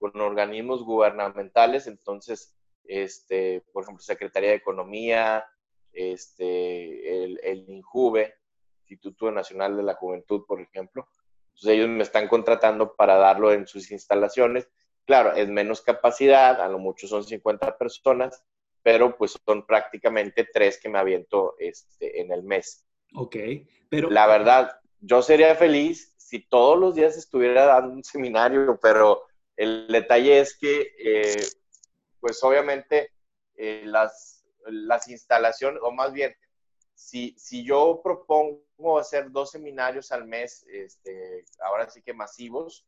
con organismos gubernamentales, entonces, este, por ejemplo, Secretaría de Economía, este, el, el INJUVE, Instituto Nacional de la Juventud, por ejemplo. Entonces ellos me están contratando para darlo en sus instalaciones. Claro, es menos capacidad, a lo mucho son 50 personas, pero pues son prácticamente tres que me aviento este, en el mes. Ok, pero... La verdad, yo sería feliz si todos los días estuviera dando un seminario, pero el detalle es que, eh, pues obviamente, eh, las, las instalaciones, o más bien, si, si yo propongo hacer dos seminarios al mes, este, ahora sí que masivos,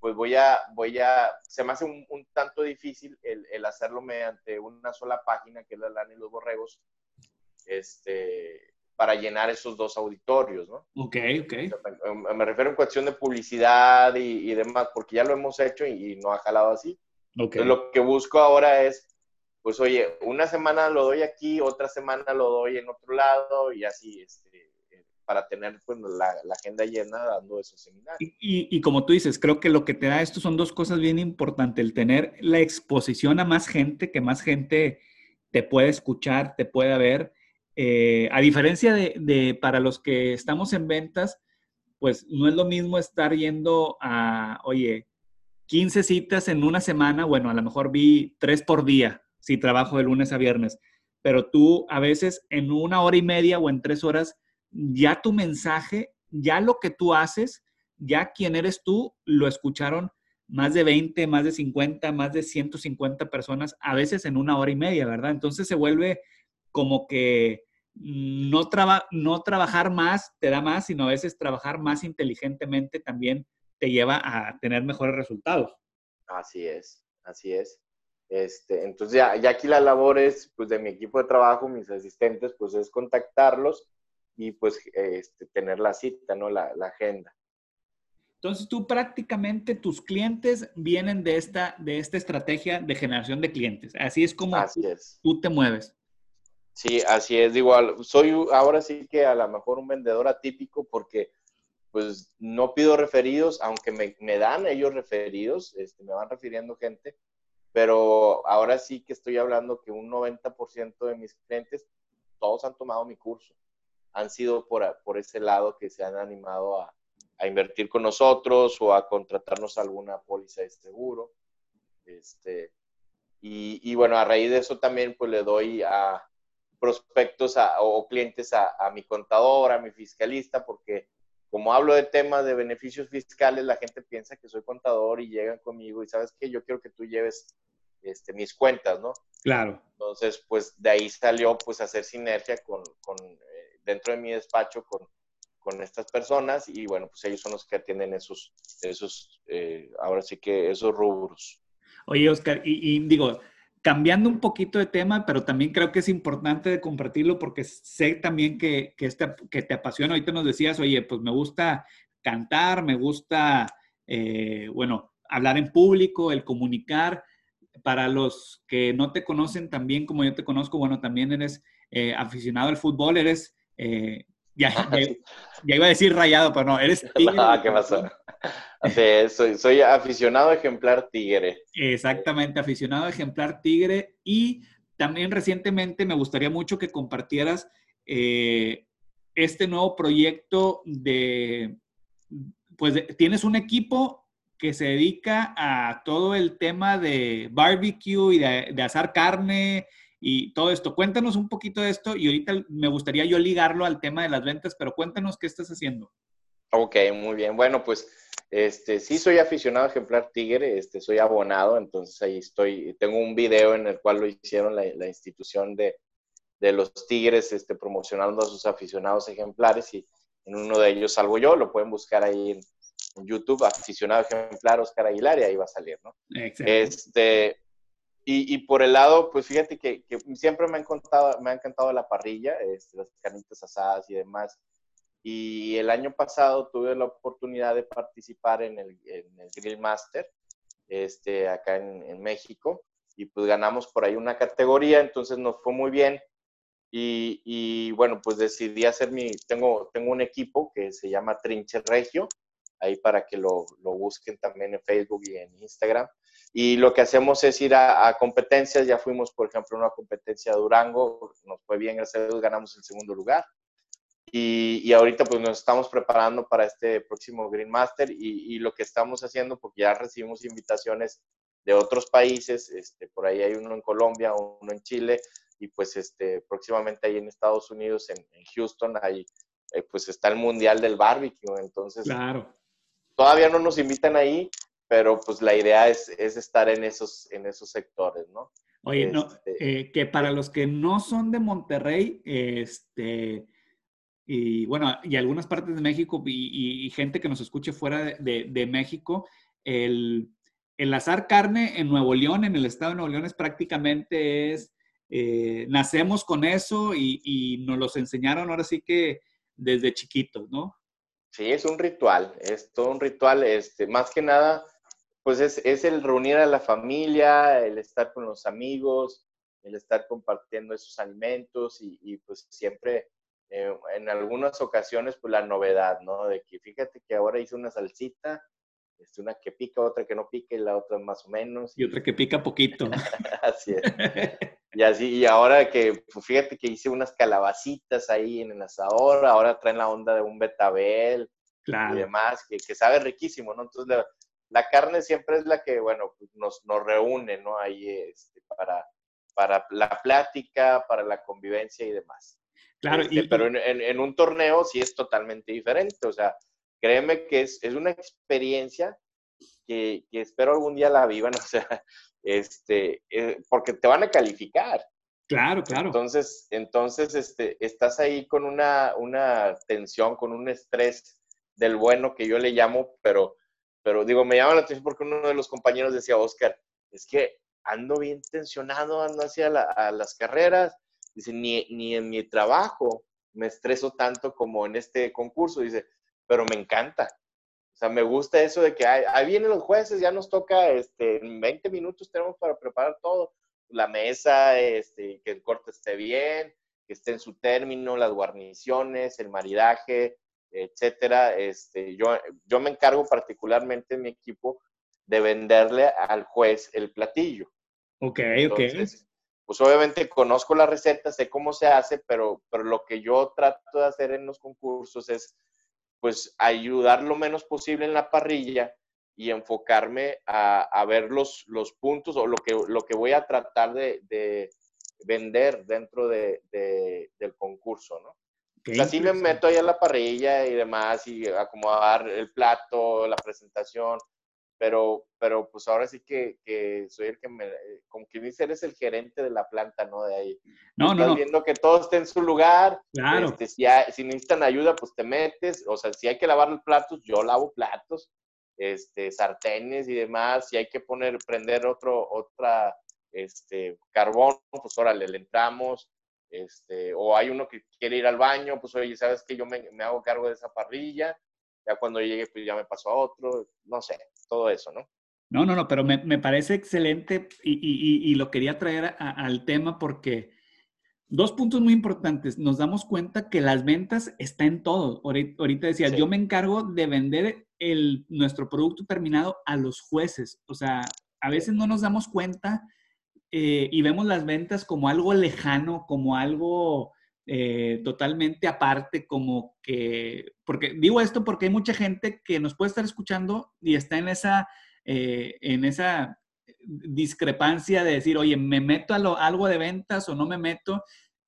pues voy a, voy a, se me hace un, tanto difícil el, el, hacerlo mediante una sola página, que es la LAN y los borregos, este, para llenar esos dos auditorios, ¿no? Ok, ok. Me, refiero en cuestión de publicidad y, y, demás, porque ya lo hemos hecho y, no ha jalado así. Okay. lo que busco ahora es pues oye, una semana lo doy aquí, otra semana lo doy en otro lado y así, este, para tener pues, la, agenda llena dando esos seminarios. Y, y, como tú dices, creo que lo que te da esto son dos cosas bien importantes, el tener la exposición a más gente, que más gente te puede escuchar, te pueda ver. Eh, a diferencia de, de, para los que estamos en ventas, pues no es lo mismo estar yendo a, oye, 15 citas en una semana, bueno, a lo mejor vi tres por día, si trabajo de lunes a viernes, pero tú a veces en una hora y media o en tres horas, ya tu mensaje, ya lo que tú haces, ya quién eres tú, lo escucharon más de 20, más de 50, más de 150 personas, a veces en una hora y media, ¿verdad? Entonces se vuelve como que no, no trabajar más te da más, sino a veces trabajar más inteligentemente también te lleva a tener mejores resultados. Así es, así es. Este, entonces ya, ya, aquí la labor es, pues de mi equipo de trabajo, mis asistentes, pues es contactarlos y pues este, tener la cita, ¿no? La, la, agenda. Entonces tú prácticamente tus clientes vienen de esta, de esta estrategia de generación de clientes. Así es como así tú, es. tú te mueves. Sí, así es. Igual, soy ahora sí que a lo mejor un vendedor atípico porque pues no pido referidos, aunque me, me dan ellos referidos, este, me van refiriendo gente, pero ahora sí que estoy hablando que un 90% de mis clientes, todos han tomado mi curso. Han sido por, por ese lado que se han animado a, a invertir con nosotros o a contratarnos alguna póliza de seguro. Este, y, y, bueno, a raíz de eso también pues le doy a prospectos a, o clientes a, a, mi contador, a mi fiscalista, porque como hablo de temas de beneficios fiscales, la gente piensa que soy contador y llegan conmigo y sabes que yo quiero que tú lleves este, mis cuentas, ¿no? Claro. Entonces, pues de ahí salió pues hacer sinergia con, con eh, dentro de mi despacho con, con, estas personas y bueno, pues ellos son los que atienden esos, esos eh, ahora sí que esos rubros. Oye, Oscar, y, y, digo, cambiando un poquito de tema, pero también creo que es importante de compartirlo porque sé también que, que, este, que te apasiona. Ahorita nos decías, oye, pues me gusta cantar, me gusta, eh, bueno, hablar en público, el comunicar para los que no te conocen tan bien como yo te conozco, bueno, también eres eh, aficionado al fútbol, eres, eh, ya, ya, iba a decir rayado, pero no, eres tigre. No, ¿qué pasó? Soy, soy aficionado ejemplar tigre. Exactamente, aficionado ejemplar tigre y también recientemente me gustaría mucho que compartieras eh, este nuevo proyecto de, pues tienes un equipo que se dedica a todo el tema de barbecue y de, de asar carne y todo esto. Cuéntanos un poquito de esto y ahorita me gustaría yo ligarlo al tema de las ventas, pero cuéntanos qué estás haciendo. Ok, muy bien. Bueno, pues este, sí soy aficionado a ejemplar tigre, este, soy abonado, entonces ahí estoy. Tengo un video en el cual lo hicieron la, la institución de, de, los tigres este, promocionando a sus aficionados ejemplares y en uno de ellos salgo yo, lo pueden buscar ahí en, YouTube, aficionado ejemplar Oscar Aguilar, y ahí va a salir, ¿no? Este, y, y, por el lado, pues fíjate que, que, siempre me ha encantado, me ha encantado la parrilla, este, las carnitas asadas y demás. Y el año pasado tuve la oportunidad de participar en el, en el Grill Master, este, acá en, en México, y pues ganamos por ahí una categoría, entonces nos fue muy bien. Y, bueno, pues decidí hacer mi, tengo, tengo un equipo que se llama Trinche Regio, ahí para que lo, lo busquen también en Facebook y en Instagram. Y lo que hacemos es ir a, competencias, ya fuimos, por ejemplo, a una competencia de Durango, nos fue bien, gracias a Dios, ganamos el segundo lugar. Y, y, ahorita pues nos estamos preparando para este próximo Green Master y, y, lo que estamos haciendo, porque ya recibimos invitaciones de otros países, este, por ahí hay uno en Colombia, uno en Chile, y pues este, próximamente ahí en Estados Unidos, en, Houston, ahí eh, pues está el Mundial del Barbecue, entonces claro. todavía no nos invitan ahí, pero pues la idea es, es estar en esos, en esos sectores, ¿no? Oye, no, este, eh, que para los que no son de Monterrey, este, y bueno, y algunas partes de México y, gente que nos escuche fuera de, de México, el, el azar carne en Nuevo León, en el estado de Nuevo León, es prácticamente es, eh, nacemos con eso y, nos los enseñaron ahora sí que desde chiquitos, ¿no? Sí, es un ritual, es todo un ritual, este, más que nada, pues es, el reunir a la familia, el estar con los amigos, el estar compartiendo esos alimentos y, pues siempre eh, en algunas ocasiones pues la novedad, ¿no? De que fíjate que ahora hice una salsita este, una que pica, otra que no pica y la otra más o menos. Y otra que pica poquito. así es. Y así, y ahora que, pues, fíjate que hice unas calabacitas ahí en el asador, ahora traen la onda de un betabel y demás, que, que, sabe riquísimo, ¿no? Entonces, la, carne siempre es la que, bueno, pues, nos, nos reúne, ¿no? Ahí este, para, para la plática, para la convivencia y demás. Claro, este, pero en, en, un torneo sí es totalmente diferente, o sea, créeme que es, es una experiencia que, que, espero algún día la vivan, o sea, este, eh, porque te van a calificar. Claro, claro. Entonces, entonces este, estás ahí con una, una tensión, con un estrés del bueno que yo le llamo, pero, pero digo, me llama la atención porque uno de los compañeros decía, Oscar, es que ando bien tensionado, ando hacia a las carreras, dice, ni, ni en mi trabajo me estreso tanto como en este concurso, dice, pero me encanta. O sea, me gusta eso de que ahí, vienen los jueces, ya nos toca, este, en 20 minutos tenemos para preparar todo, la mesa, este, que el corte esté bien, que esté en su término, las guarniciones, el maridaje, etcétera. Este, yo, yo me encargo particularmente en mi equipo de venderle al juez el platillo. Ok, ok. Pues obviamente conozco la receta, sé cómo se hace, pero, pero lo que yo trato de hacer en los concursos es pues ayudar lo menos posible en la parrilla y enfocarme a, ver los, los, puntos o lo que, lo que voy a tratar de, vender dentro de, del concurso, ¿no? así me meto ahí a la parrilla y demás y acomodar el plato, la presentación, pero, pero pues ahora sí que, que soy el que me, eh, como que dice, eres el gerente de la planta, ¿no? De ahí. No, no, no. viendo que todo esté en su lugar. Claro. Este, si, si necesitan ayuda, pues te metes. O sea, si hay que lavar los platos, yo lavo platos, este, sartenes y demás. Si hay que poner, prender otro, otra, este, carbón, pues órale, le entramos. Este, o hay uno que quiere ir al baño, pues oye, ¿sabes que Yo me, me hago cargo de esa parrilla ya cuando llegue, pues ya me paso a otro, no sé, todo eso, ¿no? No, no, no, pero me, me parece excelente y, y, y, lo quería traer al tema porque dos puntos muy importantes. Nos damos cuenta que las ventas están en todo. Ahorita decía, yo me encargo de vender el, nuestro producto terminado a los jueces. O sea, a veces no nos damos cuenta eh, y vemos las ventas como algo lejano, como algo eh, totalmente aparte, como que, porque digo esto porque hay mucha gente que nos puede estar escuchando y está en esa, eh, en esa discrepancia de decir, oye, ¿me meto a algo de ventas o no me meto?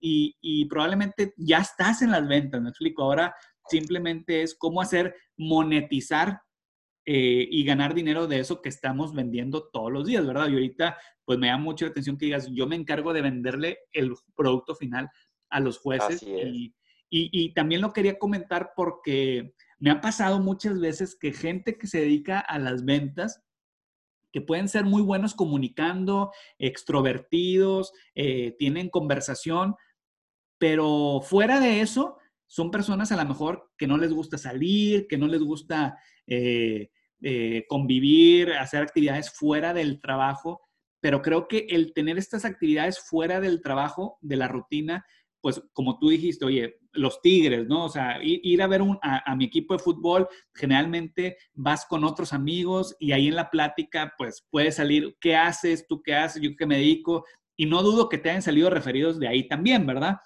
Y, probablemente ya estás en las ventas, me explico. Ahora simplemente es cómo hacer monetizar eh, y ganar dinero de eso que estamos vendiendo todos los días, ¿verdad? Y ahorita, pues me da mucha atención que digas, yo me encargo de venderle el producto final a los jueces. Y, y, también lo quería comentar porque me ha pasado muchas veces que gente que se dedica a las ventas, que pueden ser muy buenos comunicando, extrovertidos, eh, tienen conversación, pero fuera de eso, son personas a lo mejor que no les gusta salir, que no les gusta eh, eh, convivir, hacer actividades fuera del trabajo, pero creo que el tener estas actividades fuera del trabajo, de la rutina, pues como tú dijiste, oye, los Tigres, ¿no? O sea, ir, a ver a, mi equipo de fútbol, generalmente vas con otros amigos y ahí en la plática, pues puede salir, ¿qué haces? ¿Tú qué haces? ¿Yo qué me dedico? Y no dudo que te hayan salido referidos de ahí también, ¿verdad?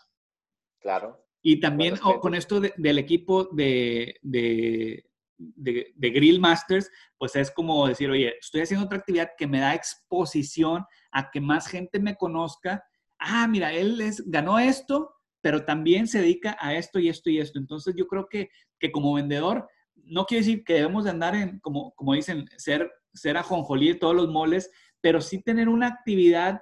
Claro. Y también con esto del equipo de, de, de, Grill Masters, pues es como decir, oye, estoy haciendo otra actividad que me da exposición a que más gente me conozca. Ah, mira, él ganó esto, pero también se dedica a esto y esto y esto. Entonces yo creo que, que como vendedor, no quiere decir que debemos de andar en, como, como dicen, ser, ser ajonjolí de todos los moles, pero sí tener una actividad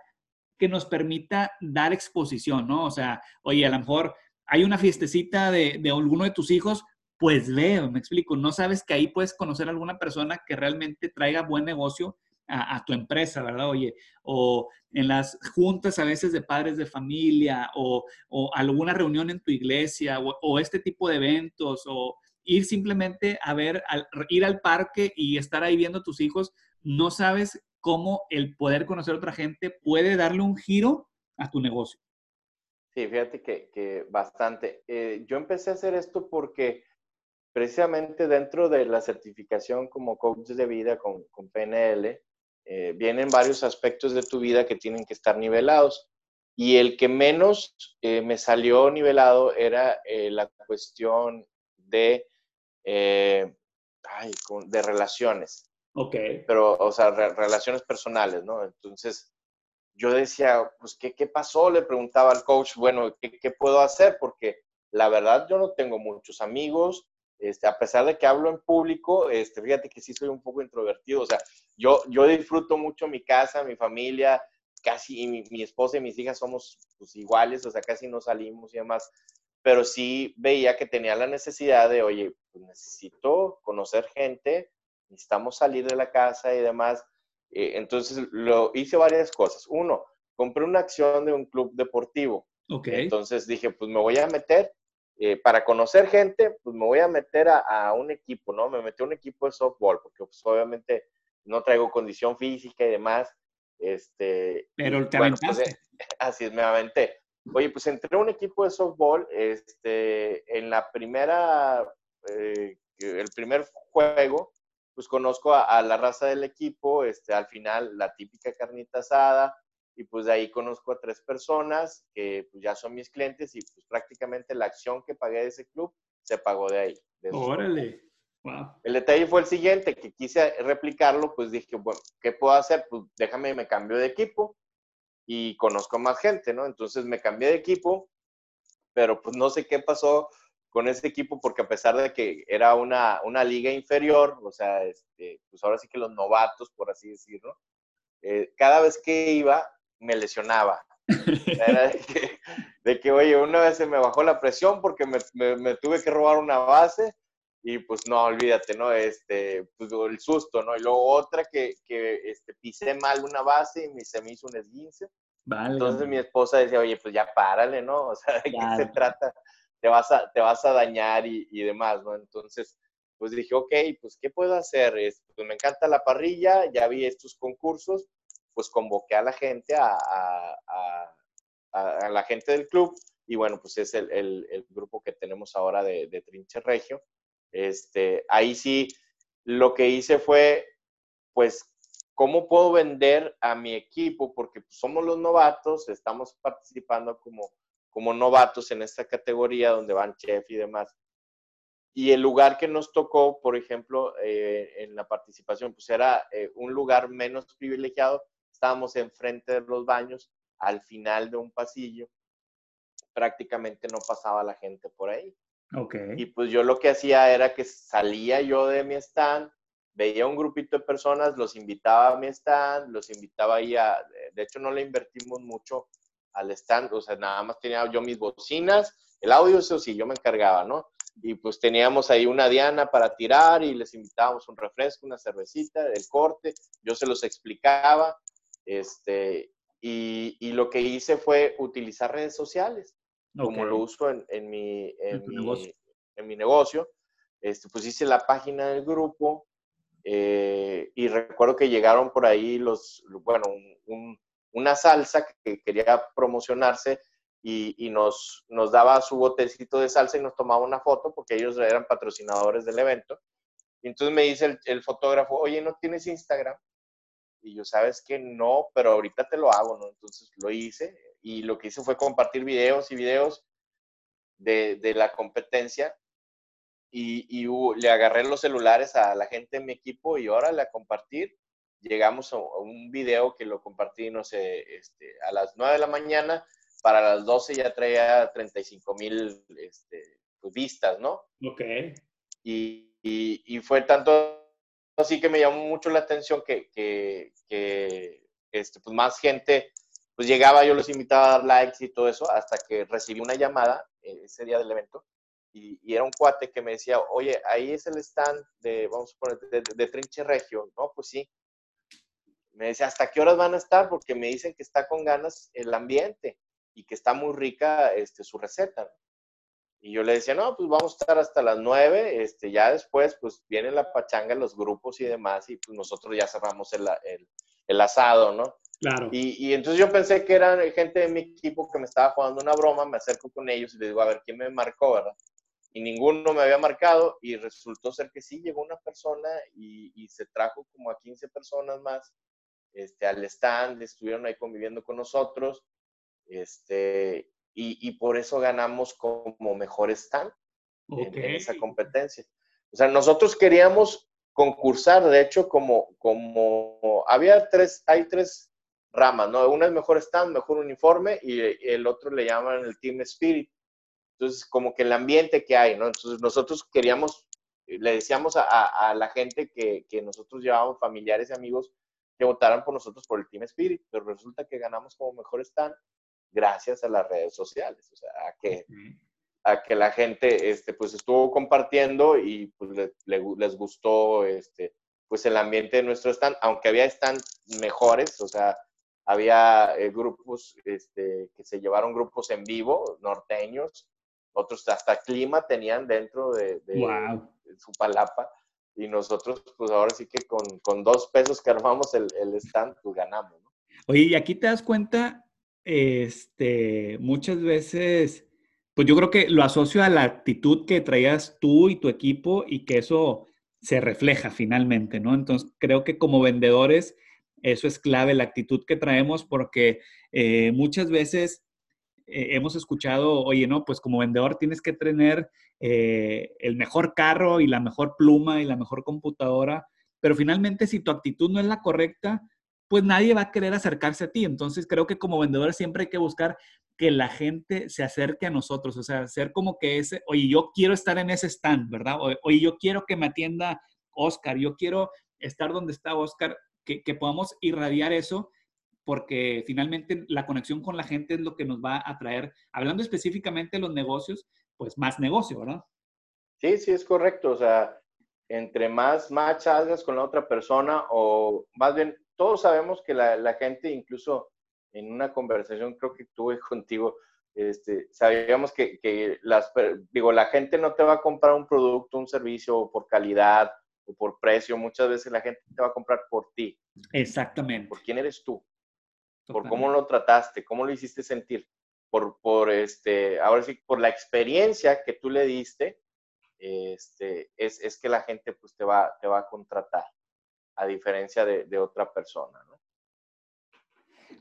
que nos permita dar exposición, ¿no? O sea, oye, a lo mejor hay una fiestecita de, de alguno de tus hijos, pues veo, me explico, no sabes que ahí puedes conocer a alguna persona que realmente traiga buen negocio a, tu empresa, ¿verdad? Oye, o en las juntas a veces de padres de familia, o, alguna reunión en tu iglesia, o, este tipo de eventos, o ir simplemente a ver, ir al parque y estar ahí viendo a tus hijos, no sabes cómo el poder conocer a otra gente puede darle un giro a tu negocio. Sí, fíjate que, bastante. Eh, yo empecé a hacer esto porque precisamente dentro de la certificación como coach de vida con, PNL, eh, vienen varios aspectos de tu vida que tienen que estar nivelados. Y el que menos eh, me salió nivelado era eh, la cuestión de, ay, de relaciones. Ok. Pero, o sea, relaciones personales, ¿no? Entonces, yo decía, pues, ¿qué, ¿qué, pasó? Le preguntaba al coach, bueno, ¿qué, ¿qué, puedo hacer? Porque la verdad yo no tengo muchos amigos, este, a pesar de que hablo en público, este, fíjate que sí soy un poco introvertido, o sea, yo, yo disfruto mucho mi casa, mi familia, casi mi, esposa y mis hijas somos pues, iguales, o sea, casi no salimos y demás, pero sí veía que tenía la necesidad de, oye, pues necesito conocer gente, necesitamos salir de la casa y demás. Eh, entonces, lo hice varias cosas. Uno, compré una acción de un club deportivo. Okay. Entonces dije, pues me voy a meter eh, para conocer gente, pues me voy a meter a, un equipo, ¿no? Me metí a un equipo de softball, porque pues, obviamente no traigo condición física y demás. Este, Pero te bueno, pues, eh, así es, me aventé. Oye, pues entré a un equipo de softball, este, en la primera, eh, el primer juego, pues conozco a, a, la raza del equipo, este, al final la típica carnita asada, y pues de ahí conozco a tres personas que pues ya son mis clientes y pues prácticamente la acción que pagué de ese club se pagó de ahí. Órale. Wow. El detalle fue el siguiente, que quise replicarlo, pues dije, bueno, ¿qué puedo hacer? Pues déjame, me cambio de equipo y conozco más gente, ¿no? Entonces me cambié de equipo, pero pues no sé qué pasó con ese equipo, porque a pesar de que era una, una liga inferior, o sea, este, pues ahora sí que los novatos, por así decirlo, eh, cada vez que iba, me lesionaba. Era de que, oye, una vez se me bajó la presión porque me, me, tuve que robar una base y pues no, olvídate, ¿no? Este, pues el susto, ¿no? Y luego otra que, que este, pisé mal una base y se me hizo un esguince. Vale. Entonces mi esposa decía, oye, pues ya párale, ¿no? O sea, ¿de qué se trata? Te vas a, te vas a dañar y, y demás, ¿no? Entonces, pues dije, ok, pues ¿qué puedo hacer? Este, pues me encanta la parrilla, ya vi estos concursos, pues convoqué a la gente, a, la gente del club, y bueno, pues es el, el, grupo que tenemos ahora de, de, Trinche Regio. Este, ahí sí, lo que hice fue, pues, ¿cómo puedo vender a mi equipo? Porque pues, somos los novatos, estamos participando como, como novatos en esta categoría donde van chef y demás. Y el lugar que nos tocó, por ejemplo, eh, en la participación, pues era eh, un lugar menos privilegiado estábamos enfrente de los baños, al final de un pasillo, prácticamente no pasaba la gente por ahí. Okay. Y pues yo lo que hacía era que salía yo de mi stand, veía un grupito de personas, los invitaba a mi stand, los invitaba ahí a, de hecho no le invertimos mucho al stand, o sea, nada más tenía yo mis bocinas, el audio, eso sí, yo me encargaba, ¿no? Y pues teníamos ahí una diana para tirar y les invitábamos un refresco, una cervecita, el corte, yo se los explicaba, este, y, y, lo que hice fue utilizar redes sociales, como lo uso en, en mi, en, mi, negocio. en mi negocio. Este, pues hice la página del grupo eh, y recuerdo que llegaron por ahí los, bueno, un, una salsa que quería promocionarse y, nos, nos daba su botecito de salsa y nos tomaba una foto porque ellos eran patrocinadores del evento. Y entonces me dice el, el fotógrafo, oye, ¿no tienes Instagram? Y yo, ¿sabes que No, pero ahorita te lo hago, ¿no? Entonces lo hice y lo que hice fue compartir videos y videos de, de la competencia y, y le agarré los celulares a la gente en mi equipo y órale a compartir. Llegamos a un video que lo compartí, no sé, este, a las 9 de la mañana para las 12 ya traía 35 mil este, pues, vistas, ¿no? Ok. Y, y, fue tanto así que me llamó mucho la atención que, que, este, pues más gente pues llegaba, yo los invitaba a dar likes y todo eso, hasta que recibí una llamada eh, ese día del evento y, era un cuate que me decía, oye, ahí es el stand de, vamos a poner, de, de, Trinche Regio. No, pues sí. Me decía, ¿hasta qué horas van a estar? Porque me dicen que está con ganas el ambiente y que está muy rica este, su receta. Y yo le decía, no, pues vamos a estar hasta las nueve, este, ya después pues viene la pachanga, los grupos y demás, y pues nosotros ya cerramos el, el, el asado, ¿no? Claro. Y, y, entonces yo pensé que eran gente de mi equipo que me estaba jugando una broma, me acerco con ellos y les digo, a ver, ¿quién me marcó, verdad? Y ninguno me había marcado y resultó ser que sí, llegó una persona y, y se trajo como a 15 personas más este, al stand, estuvieron ahí conviviendo con nosotros este, y, y, por eso ganamos como mejor stand en, esa competencia. O sea, nosotros queríamos concursar, de hecho, como, como había tres, hay tres ramas, ¿no? Una es mejor stand, mejor uniforme y el otro le llaman el Team Spirit. Entonces, como que el ambiente que hay, ¿no? Entonces, nosotros queríamos, le decíamos a, a, a la gente que, que, nosotros llevábamos familiares y amigos que votaran por nosotros por el Team Spirit, pero resulta que ganamos como mejor stand gracias a las redes sociales, o sea, a que, a que la gente este, pues estuvo compartiendo y pues le, le, les gustó este, pues el ambiente de nuestro stand, aunque había stands mejores, o sea, había eh, grupos este, que se llevaron grupos en vivo, norteños, otros hasta clima tenían dentro de, de, wow. de su palapa. Y nosotros, pues ahora sí que con, con dos pesos que armamos el, el stand, pues ganamos. ¿no? Oye, y aquí te das cuenta este, muchas veces, pues yo creo que lo asocio a la actitud que traías tú y tu equipo y que eso se refleja finalmente, ¿no? Entonces, creo que como vendedores, eso es clave, la actitud que traemos, porque eh, muchas veces eh, hemos escuchado, oye, no, pues como vendedor tienes que tener eh, el mejor carro y la mejor pluma y la mejor computadora, pero finalmente si tu actitud no es la correcta, pues nadie va a querer acercarse a ti. Entonces creo que como vendedor siempre hay que buscar que la gente se acerque a nosotros, o sea, ser como que ese, oye, yo quiero estar en ese stand, ¿verdad? oye, yo quiero que me atienda Oscar, yo quiero estar donde está Oscar, que, que podamos irradiar eso, porque finalmente la conexión con la gente es lo que nos va a traer, hablando específicamente de los negocios, pues más negocio, ¿verdad? Sí, sí, es correcto, o sea, entre más match hagas con la otra persona o más bien todos sabemos que la, la, gente, incluso en una conversación creo que tuve contigo, este, sabíamos que, que, las, digo, la gente no te va a comprar un producto, un servicio por calidad o por precio, muchas veces la gente te va a comprar por ti. Exactamente. Por quién eres tú, Totalmente. por cómo lo trataste, cómo lo hiciste sentir, por, por este, ahora sí, por la experiencia que tú le diste, este, es, es que la gente pues te va, te va a contratar a diferencia de, otra persona, ¿no?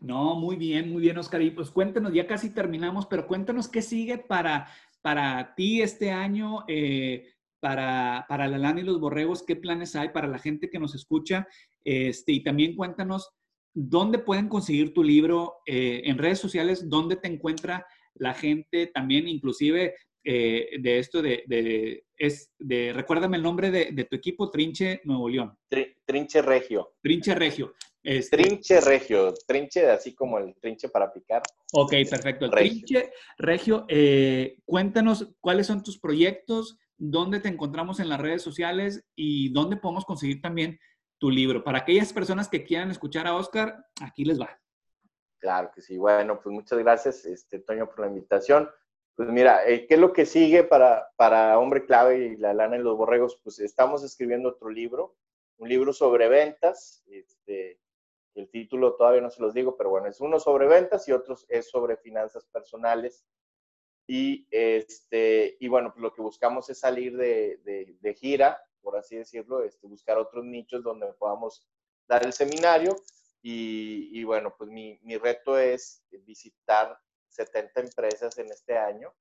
No, muy bien, muy bien, Oscar. Y pues cuéntanos, ya casi terminamos, pero cuéntanos qué sigue para, para ti este año, eh, para, para la lana y los borregos, qué planes hay para la gente que nos escucha. Este, y también cuéntanos dónde pueden conseguir tu libro eh, en redes sociales, dónde te encuentra la gente, también inclusive eh, de esto de, de, es de, recuérdame el nombre de, de, tu equipo, Trinche Nuevo León. Tri, trinche Regio. Trinche Regio. Este, trinche Regio, trinche así como el trinche para picar. Ok, perfecto. El Regio. Trinche Regio, eh, cuéntanos cuáles son tus proyectos, dónde te encontramos en las redes sociales y dónde podemos conseguir también tu libro. Para aquellas personas que quieran escuchar a Oscar, aquí les va. Claro que sí. Bueno, pues muchas gracias, este, Toño, por la invitación. Pues mira, eh, ¿qué es lo que sigue para, para Hombre Clave y la lana y los borregos? Pues estamos escribiendo otro libro, un libro sobre ventas, este, el título todavía no se los digo, pero bueno, es uno sobre ventas y otro es sobre finanzas personales. Y, este, y bueno, pues lo que buscamos es salir de, de, gira, por así decirlo, este, buscar otros nichos donde podamos dar el seminario. Y, y bueno, pues mi, mi, reto es visitar 70 empresas en este año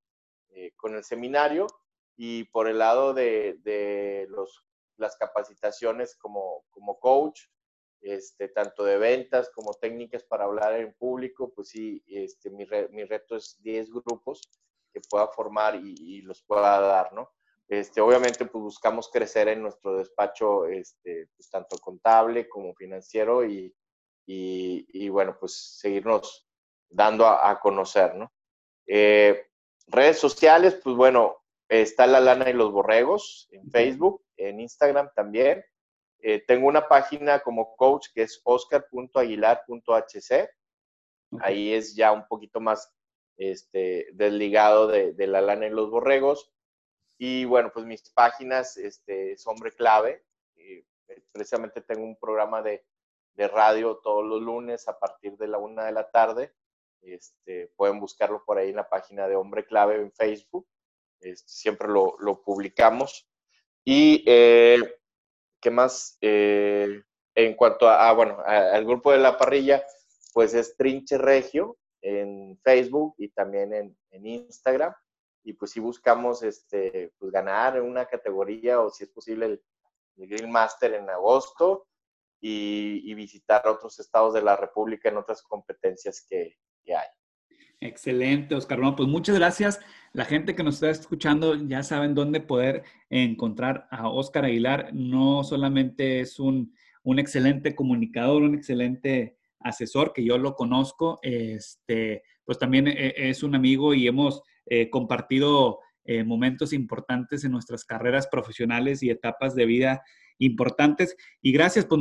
eh, con el seminario. Y por el lado de, de los, las capacitaciones como, como coach, este, tanto de ventas como técnicas para hablar en público, pues sí, este, mi, mi reto es 10 grupos que pueda formar y, los pueda dar, ¿no? Este, obviamente, pues buscamos crecer en nuestro despacho, este, pues tanto contable como financiero y, y, bueno, pues seguirnos dando a, conocer, ¿no? Eh, redes sociales, pues bueno, está La Lana y los Borregos en Facebook, en Instagram también. Eh, tengo una página como coach que es oscar.aguilar.hc. Ahí es ya un poquito más este, desligado de, la lana y los borregos. Y bueno, pues mis páginas este, es Hombre Clave. Eh, precisamente tengo un programa de, de, radio todos los lunes a partir de la una de la tarde. Este, pueden buscarlo por ahí en la página de Hombre Clave en Facebook. Este, siempre lo, lo, publicamos. Y eh, ¿Qué más? Eh, en cuanto a, ah, bueno, al grupo de la parrilla, pues es Trinche Regio en Facebook y también en, Instagram. Y pues si buscamos este, pues ganar en una categoría o si es posible el, Grill Master en agosto y, visitar otros estados de la República en otras competencias que, que hay. Excelente, Oscar. Bueno, pues muchas gracias. La gente que nos está escuchando ya saben dónde poder encontrar a Oscar Aguilar. No solamente es un, excelente comunicador, un excelente asesor, que yo lo conozco, este, pues también e, es un amigo y hemos eh, compartido eh, momentos importantes en nuestras carreras profesionales y etapas de vida importantes. Y gracias, pues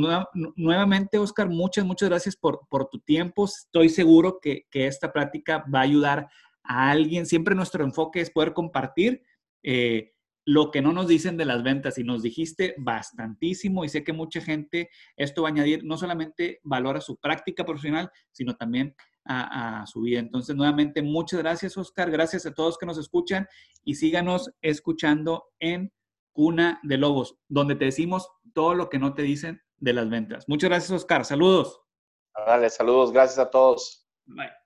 nuevamente, Oscar, muchas, muchas gracias por, tu tiempo. Estoy seguro que, esta práctica va a ayudar a alguien. Siempre nuestro enfoque es poder compartir eh, lo que no nos dicen de las ventas y nos dijiste bastantísimo y sé que mucha gente esto va a añadir no solamente valor a su práctica profesional, sino también a, a, su vida. Entonces, nuevamente, muchas gracias, Oscar. Gracias a todos que nos escuchan y síganos escuchando en Cuna de Lobos, donde te decimos todo lo que no te dicen de las ventas. Muchas gracias, Oscar. Saludos. Dale, saludos. Gracias a todos. Bye.